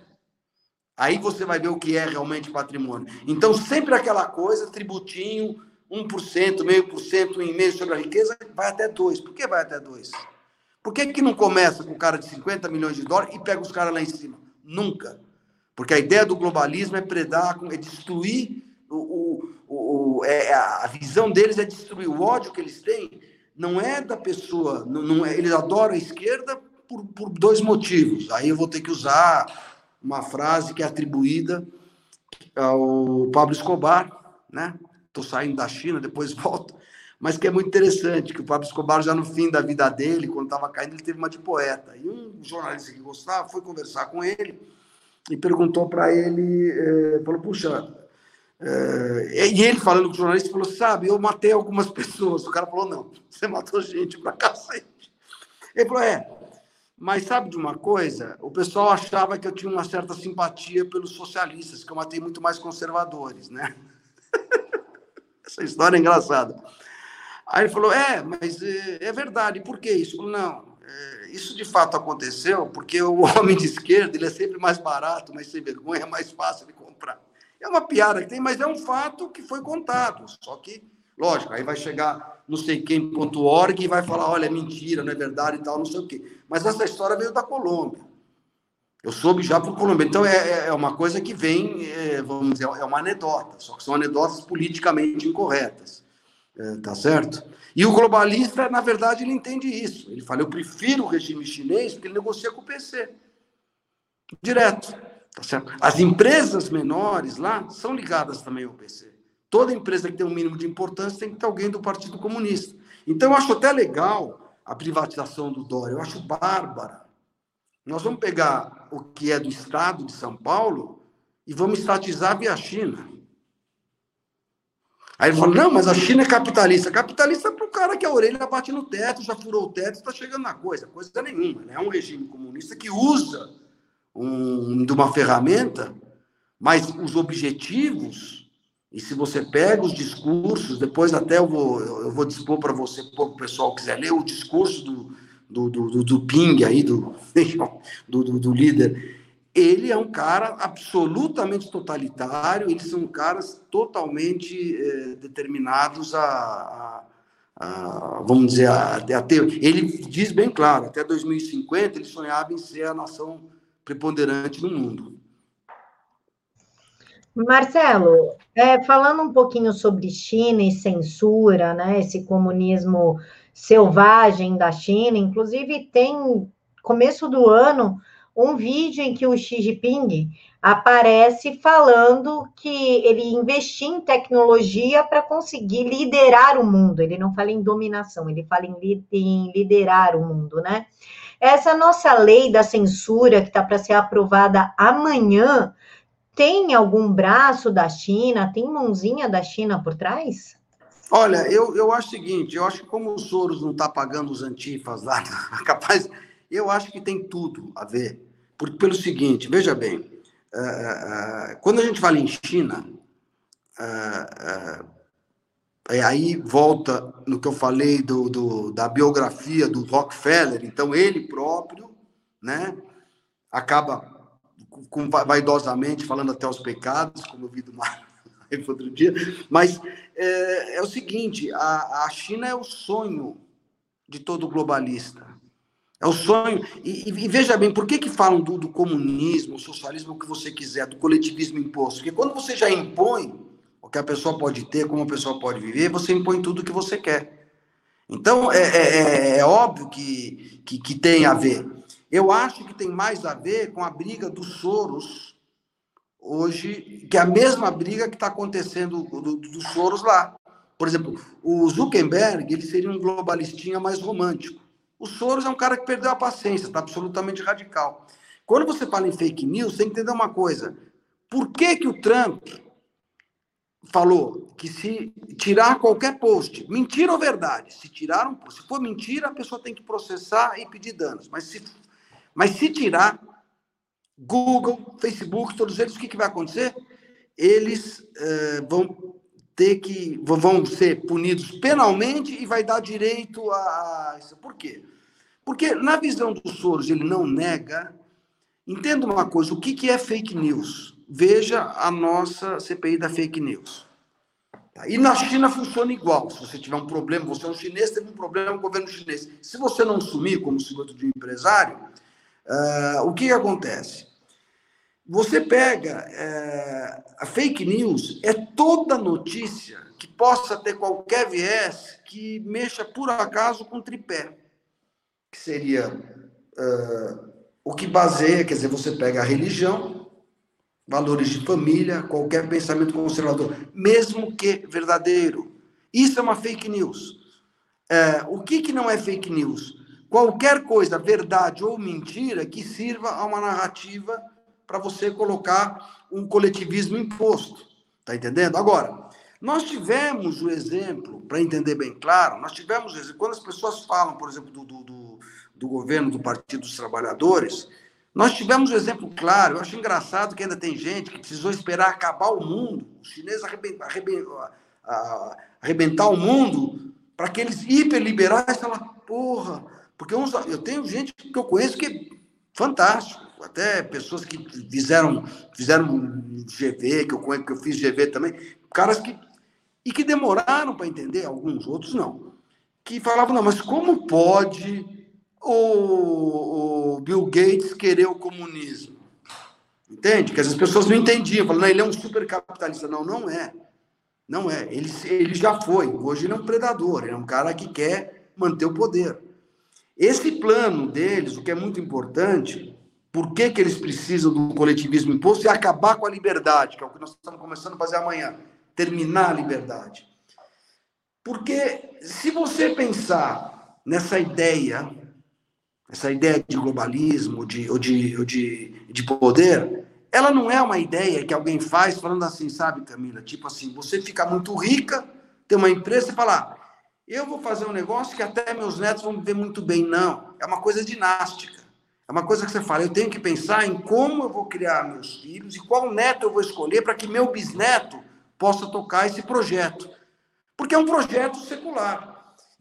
Speaker 2: aí você vai ver o que é realmente patrimônio. Então, sempre aquela coisa, tributinho, 1%, meio por cento, em meio sobre a riqueza, vai até 2%. Por que vai até 2%? Por que, que não começa com um cara de 50 milhões de dólares e pega os caras lá em cima? Nunca. Porque a ideia do globalismo é predar, é destruir o, o, o, é, a visão deles é destruir o ódio que eles têm. Não é da pessoa, não, não é, eles adoram a esquerda por, por dois motivos. Aí eu vou ter que usar uma frase que é atribuída ao Pablo Escobar, né? Estou saindo da China, depois volto, mas que é muito interessante, que o Pablo Escobar, já no fim da vida dele, quando estava caindo, ele teve uma de poeta. E um jornalista que gostava foi conversar com ele e perguntou para ele, eh, falou, puxa, é, e ele falando com o jornalista, falou: Sabe, eu matei algumas pessoas. O cara falou: Não, você matou gente pra cacete. Ele falou: É, mas sabe de uma coisa? O pessoal achava que eu tinha uma certa simpatia pelos socialistas, que eu matei muito mais conservadores, né? Essa história é engraçada. Aí ele falou: É, mas é, é verdade, por que isso? Falei, Não, é, isso de fato aconteceu porque o homem de esquerda ele é sempre mais barato, mais sem vergonha, é mais fácil de comprar. É uma piada que tem, mas é um fato que foi contado. Só que Lógico, aí vai chegar não sei quem.org e vai falar, olha, é mentira, não é verdade e tal, não sei o quê. Mas essa história veio da Colômbia. Eu soube já o Colômbia. Então, é, é, é uma coisa que vem, é, vamos dizer, é uma anedota, só que são anedotas politicamente incorretas. É, tá certo? E o globalista, na verdade, ele entende isso. Ele fala, eu prefiro o regime chinês porque ele negocia com o PC. Direto. Tá certo? As empresas menores lá são ligadas também ao PC. Toda empresa que tem um mínimo de importância tem que ter alguém do Partido Comunista. Então, eu acho até legal a privatização do Dória. Eu acho bárbara. Nós vamos pegar o que é do Estado de São Paulo e vamos estatizar via China. Aí ele falou, não, mas a China é capitalista. Capitalista é para o cara que a orelha bate no teto, já furou o teto, está chegando na coisa. Coisa nenhuma. Né? É um regime comunista que usa um, de uma ferramenta, mas os objetivos, e se você pega os discursos, depois até eu vou, eu vou dispor para você, para o pessoal quiser ler, o discurso do, do, do, do Ping aí, do, do, do, líder, ele é um cara absolutamente totalitário, eles são caras totalmente eh, determinados a, a, a, vamos dizer, a, a, ter. Ele diz bem claro, até 2050 ele sonhava em ser a nação preponderante no mundo.
Speaker 1: Marcelo, é, falando um pouquinho sobre China e censura, né, esse comunismo selvagem da China. Inclusive, tem começo do ano um vídeo em que o Xi Jinping aparece falando que ele investia em tecnologia para conseguir liderar o mundo. Ele não fala em dominação, ele fala em liderar o mundo, né? Essa nossa lei da censura que está para ser aprovada amanhã tem algum braço da China, tem mãozinha da China por trás?
Speaker 2: Olha, eu, eu acho o seguinte, eu acho que como o Soros não está pagando os antifas lá, capaz, eu acho que tem tudo a ver. Por, pelo seguinte, veja bem, uh, uh, quando a gente fala em China, uh, aí volta no que eu falei do, do, da biografia do Rockefeller, então ele próprio, né, acaba com, vaidosamente falando até os pecados, como eu vi do Mar outro dia, mas é, é o seguinte: a, a China é o sonho de todo globalista. É o sonho. E, e, veja bem, por que, que falam do, do comunismo, socialismo, o que você quiser, do coletivismo imposto? Porque quando você já impõe o que a pessoa pode ter, como a pessoa pode viver, você impõe tudo o que você quer. Então, é, é, é, é óbvio que, que, que, tem a ver. Eu acho que tem mais a ver com a briga dos Soros hoje, que é a mesma briga que está acontecendo dos do Soros lá. Por exemplo, o Zuckerberg ele seria um globalistinha mais romântico. O Soros é um cara que perdeu a paciência, está absolutamente radical. Quando você fala em fake news, tem que entender uma coisa. Por que, que o Trump falou que se tirar qualquer post, mentira ou verdade, se tirar um, se for mentira, a pessoa tem que processar e pedir danos. Mas se, mas se tirar, Google, Facebook, todos eles, o que, que vai acontecer? Eles eh, vão ter que vão ser punidos penalmente e vai dar direito a isso. Por quê? Porque na visão dos Soros ele não nega. Entenda uma coisa: o que, que é fake news? Veja a nossa CPI da fake news. Tá? E na China funciona igual. Se você tiver um problema, você é um chinês, teve um problema com o governo chinês. Se você não sumir como segundo de um empresário, uh, o que, que acontece? Você pega é, a fake news, é toda notícia que possa ter qualquer viés que mexa por acaso com tripé, que seria uh, o que baseia, quer dizer, você pega a religião, valores de família, qualquer pensamento conservador, mesmo que verdadeiro. Isso é uma fake news. É, o que, que não é fake news? Qualquer coisa, verdade ou mentira, que sirva a uma narrativa para você colocar um coletivismo imposto. Está entendendo? Agora, nós tivemos o exemplo, para entender bem claro, nós tivemos, quando as pessoas falam, por exemplo, do, do, do governo do Partido dos Trabalhadores, nós tivemos um exemplo claro. Eu acho engraçado que ainda tem gente que precisou esperar acabar o mundo, os chineses arrebentar, arrebentar, o mundo, para que eles hiperliberais falar, porra, porque uns, eu tenho gente que eu conheço que é fantástico até pessoas que fizeram, fizeram GV, que eu, que eu fiz GV também, caras que e que demoraram para entender, alguns outros não, que falavam, não, mas como pode o, o Bill Gates querer o comunismo? Entende? Que as pessoas não entendiam, falavam, não, ele é um supercapitalista. Não, não é. Não é. Ele, ele já foi. Hoje ele é um predador, ele é um cara que quer manter o poder. Esse plano deles, o que é muito importante, por que, que eles precisam do coletivismo imposto e acabar com a liberdade, que é o que nós estamos começando a fazer amanhã, terminar a liberdade. Porque se você pensar nessa ideia, essa ideia de globalismo, de, ou, de, ou de, de poder, ela não é uma ideia que alguém faz falando assim, sabe, Camila? Tipo assim, você fica muito rica, tem uma empresa e fala, eu vou fazer um negócio que até meus netos vão viver muito bem. Não, é uma coisa dinástica. É uma coisa que você fala, eu tenho que pensar em como eu vou criar meus filhos e qual neto eu vou escolher para que meu bisneto possa tocar esse projeto. Porque é um projeto secular.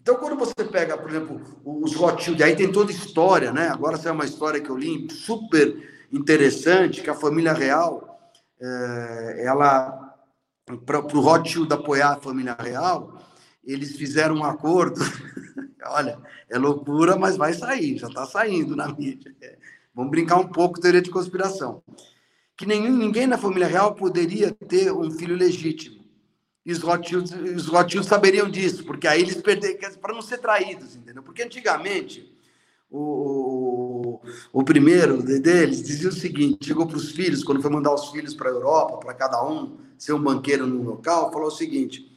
Speaker 2: Então, quando você pega, por exemplo, os Rothschild, aí tem toda história, né? Agora é uma história que eu li super interessante, que a família real, é, ela, para o Rothschild apoiar a família real, eles fizeram um acordo Olha, é loucura, mas vai sair, já está saindo na mídia. Vamos brincar um pouco teoria de conspiração. Que nenhum, ninguém na família real poderia ter um filho legítimo. E os Rothschilds, os saberiam disso, porque aí eles perderam, para não ser traídos, entendeu? Porque antigamente, o, o, o primeiro deles dizia o seguinte: chegou para os filhos, quando foi mandar os filhos para a Europa, para cada um ser um banqueiro no local, falou o seguinte: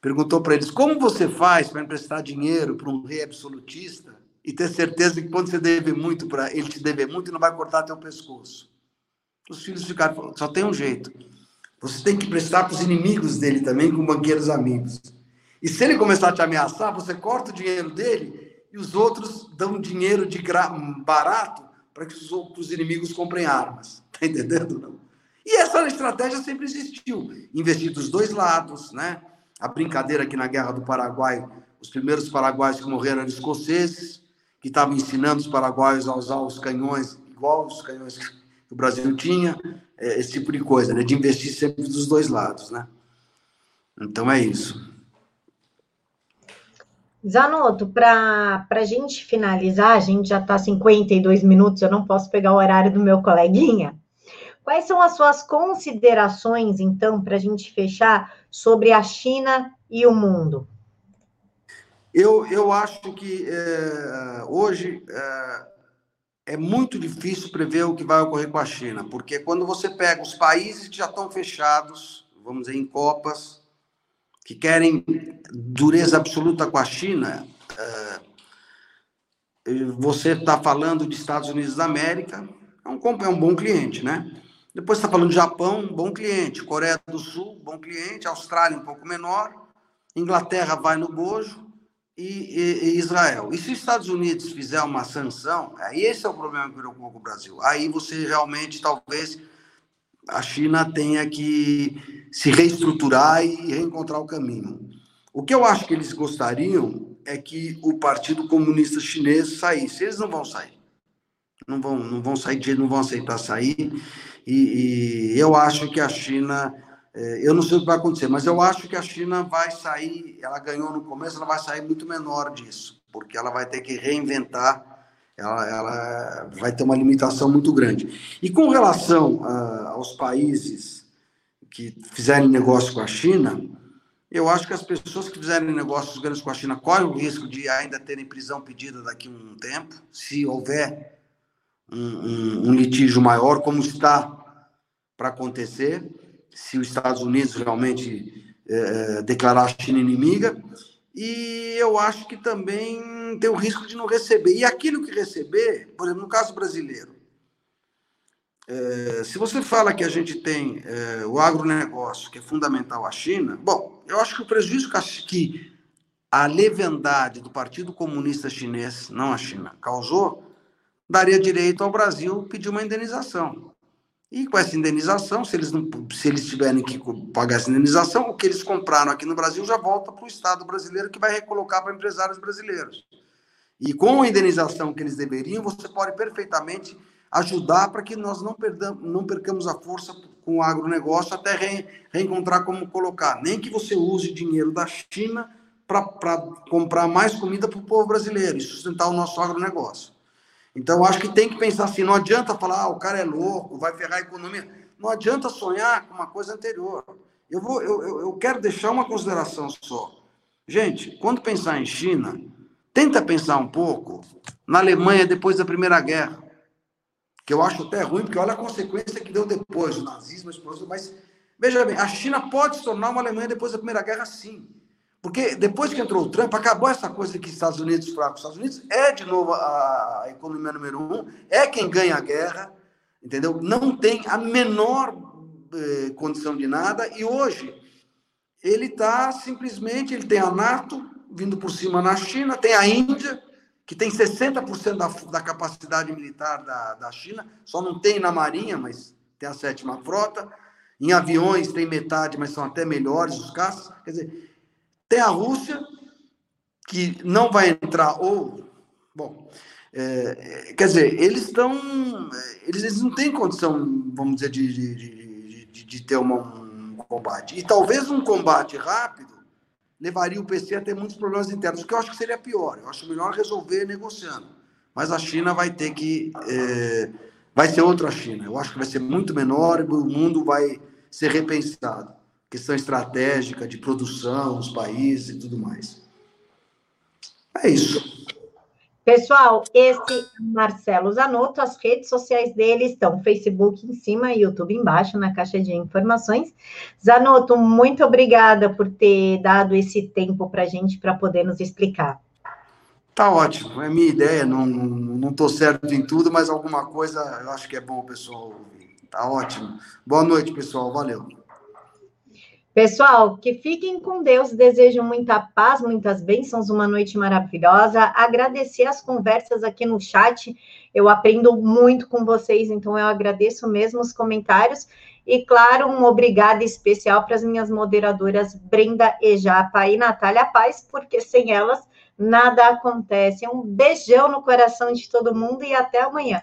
Speaker 2: perguntou para eles: como você faz para emprestar dinheiro para um rei absolutista e ter certeza que quando você deve muito para ele te deve muito e não vai cortar teu pescoço? Os filhos ficaram: só tem um jeito. Você tem que prestar para os inimigos dele também, com banqueiros amigos. E se ele começar a te ameaçar, você corta o dinheiro dele e os outros dão dinheiro de gra... barato para que os outros inimigos comprem armas. Tá entendendo? Não? E essa estratégia sempre existiu. Investir dos dois lados, né? a brincadeira aqui na Guerra do Paraguai, os primeiros paraguaios que morreram eram escoceses, que estavam ensinando os paraguaios a usar os canhões igual os canhões que o Brasil tinha, é, esse tipo de coisa, né? de investir sempre dos dois lados. Né? Então é isso.
Speaker 1: Zanotto, para a gente finalizar, a gente já está 52 minutos, eu não posso pegar o horário do meu coleguinha. Quais são as suas considerações, então, para a gente fechar sobre a China e o mundo?
Speaker 2: Eu, eu acho que é, hoje é, é, muito difícil prever o que vai ocorrer com a China, porque quando você pega os países que já estão fechados, vamos dizer, em copas, que querem dureza absoluta com a China, é, você está falando de Estados Unidos da América, é um, é um bom cliente, né? Depois está falando Japão, bom cliente. Coreia do Sul, bom cliente. Austrália, um pouco menor. Inglaterra vai no bojo. E, e, e, Israel. E se os Estados Unidos fizer uma sanção, aí esse é o problema que preocupa com o Brasil. Aí você realmente, talvez, a China tenha que se reestruturar e reencontrar o caminho. O que eu acho que eles gostariam é que o Partido Comunista Chinês saísse. Eles não vão sair. Não vão, não vão sair, não vão aceitar sair. E, e, eu acho que a China, eu não sei o que vai acontecer, mas eu acho que a China vai sair, ela ganhou no começo, ela vai sair muito menor disso, porque ela vai ter que reinventar, ela, ela vai ter uma limitação muito grande. E com relação a, aos países que fizerem negócio com a China, eu acho que as pessoas que fizerem negócios grandes com a China correm o risco de ainda terem prisão pedida daqui a um tempo, se houver um, um, um litígio maior, como está para acontecer, se os Estados Unidos realmente é, declarar a China inimiga. E eu acho que também tem o risco de não receber. E aquilo que receber, por exemplo, no caso brasileiro, é, se você fala que a gente tem é, o agronegócio, que é fundamental à China, bom, eu acho que o prejuízo que a leviandade do Partido Comunista Chinês, não a China, causou, daria direito ao Brasil pedir uma indenização. E com essa indenização, se eles, não, se eles tiverem que pagar essa indenização, o que eles compraram aqui no Brasil já volta para o Estado brasileiro, que vai recolocar para empresários brasileiros. E com a indenização que eles deveriam, você pode perfeitamente ajudar para que nós não, perdamos, não percamos a força com o agronegócio até re, reencontrar como colocar. Nem que você use dinheiro da China para comprar mais comida para o povo brasileiro e sustentar o nosso agronegócio. Então, acho que tem que pensar assim: não adianta falar, ah, o cara é louco, vai ferrar a economia. Não adianta sonhar com uma coisa anterior. Eu, vou, eu, eu quero deixar uma consideração só. Gente, quando pensar em China, tenta pensar um pouco na Alemanha depois da Primeira Guerra, que eu acho até ruim, porque olha a consequência que deu depois, o nazismo, a explosão, mas veja bem, a China pode se tornar uma Alemanha depois da Primeira Guerra, sim. Porque depois que entrou o Trump, acabou essa coisa que Estados Unidos fracos. Estados Unidos é, de novo, a, a economia número um, é quem ganha a guerra, entendeu? Não tem a menor eh, condição de nada, e hoje ele está simplesmente, ele tem a NATO vindo por cima na China, tem a Índia, que tem 60% da, da capacidade militar da, da China, só não tem na Marinha, mas tem a sétima frota. Em aviões tem metade, mas são até melhores os caças. Quer dizer, tem a Rússia, que não vai entrar, ou. Bom, é, quer dizer, eles estão. Eles, eles não têm condição, vamos dizer, de, de, de, de, de ter uma, um combate. E talvez um combate rápido levaria o PC a ter muitos problemas internos, o que eu acho que seria pior. Eu acho melhor resolver negociando. Mas a China vai ter que. É, vai ser outra China. Eu acho que vai ser muito menor e o mundo vai ser repensado. Questão estratégica de produção, os países e tudo mais. É isso.
Speaker 1: Pessoal, esse Marcelo Zanotto, as redes sociais dele estão Facebook em cima e YouTube embaixo, na caixa de informações. Zanotto, muito obrigada por ter dado esse tempo para a gente, para poder nos explicar.
Speaker 2: Tá ótimo, é minha ideia, não estou não, não certo em tudo, mas alguma coisa eu acho que é bom o pessoal ouvir. Tá ótimo. Boa noite, pessoal, valeu.
Speaker 1: Pessoal, que fiquem com Deus, desejo muita paz, muitas bênçãos, uma noite maravilhosa. Agradecer as conversas aqui no chat, eu aprendo muito com vocês, então eu agradeço mesmo os comentários. E, claro, um obrigado especial para as minhas moderadoras Brenda Ejapa e Natália Paz, porque sem elas nada acontece. Um beijão no coração de todo mundo e até amanhã.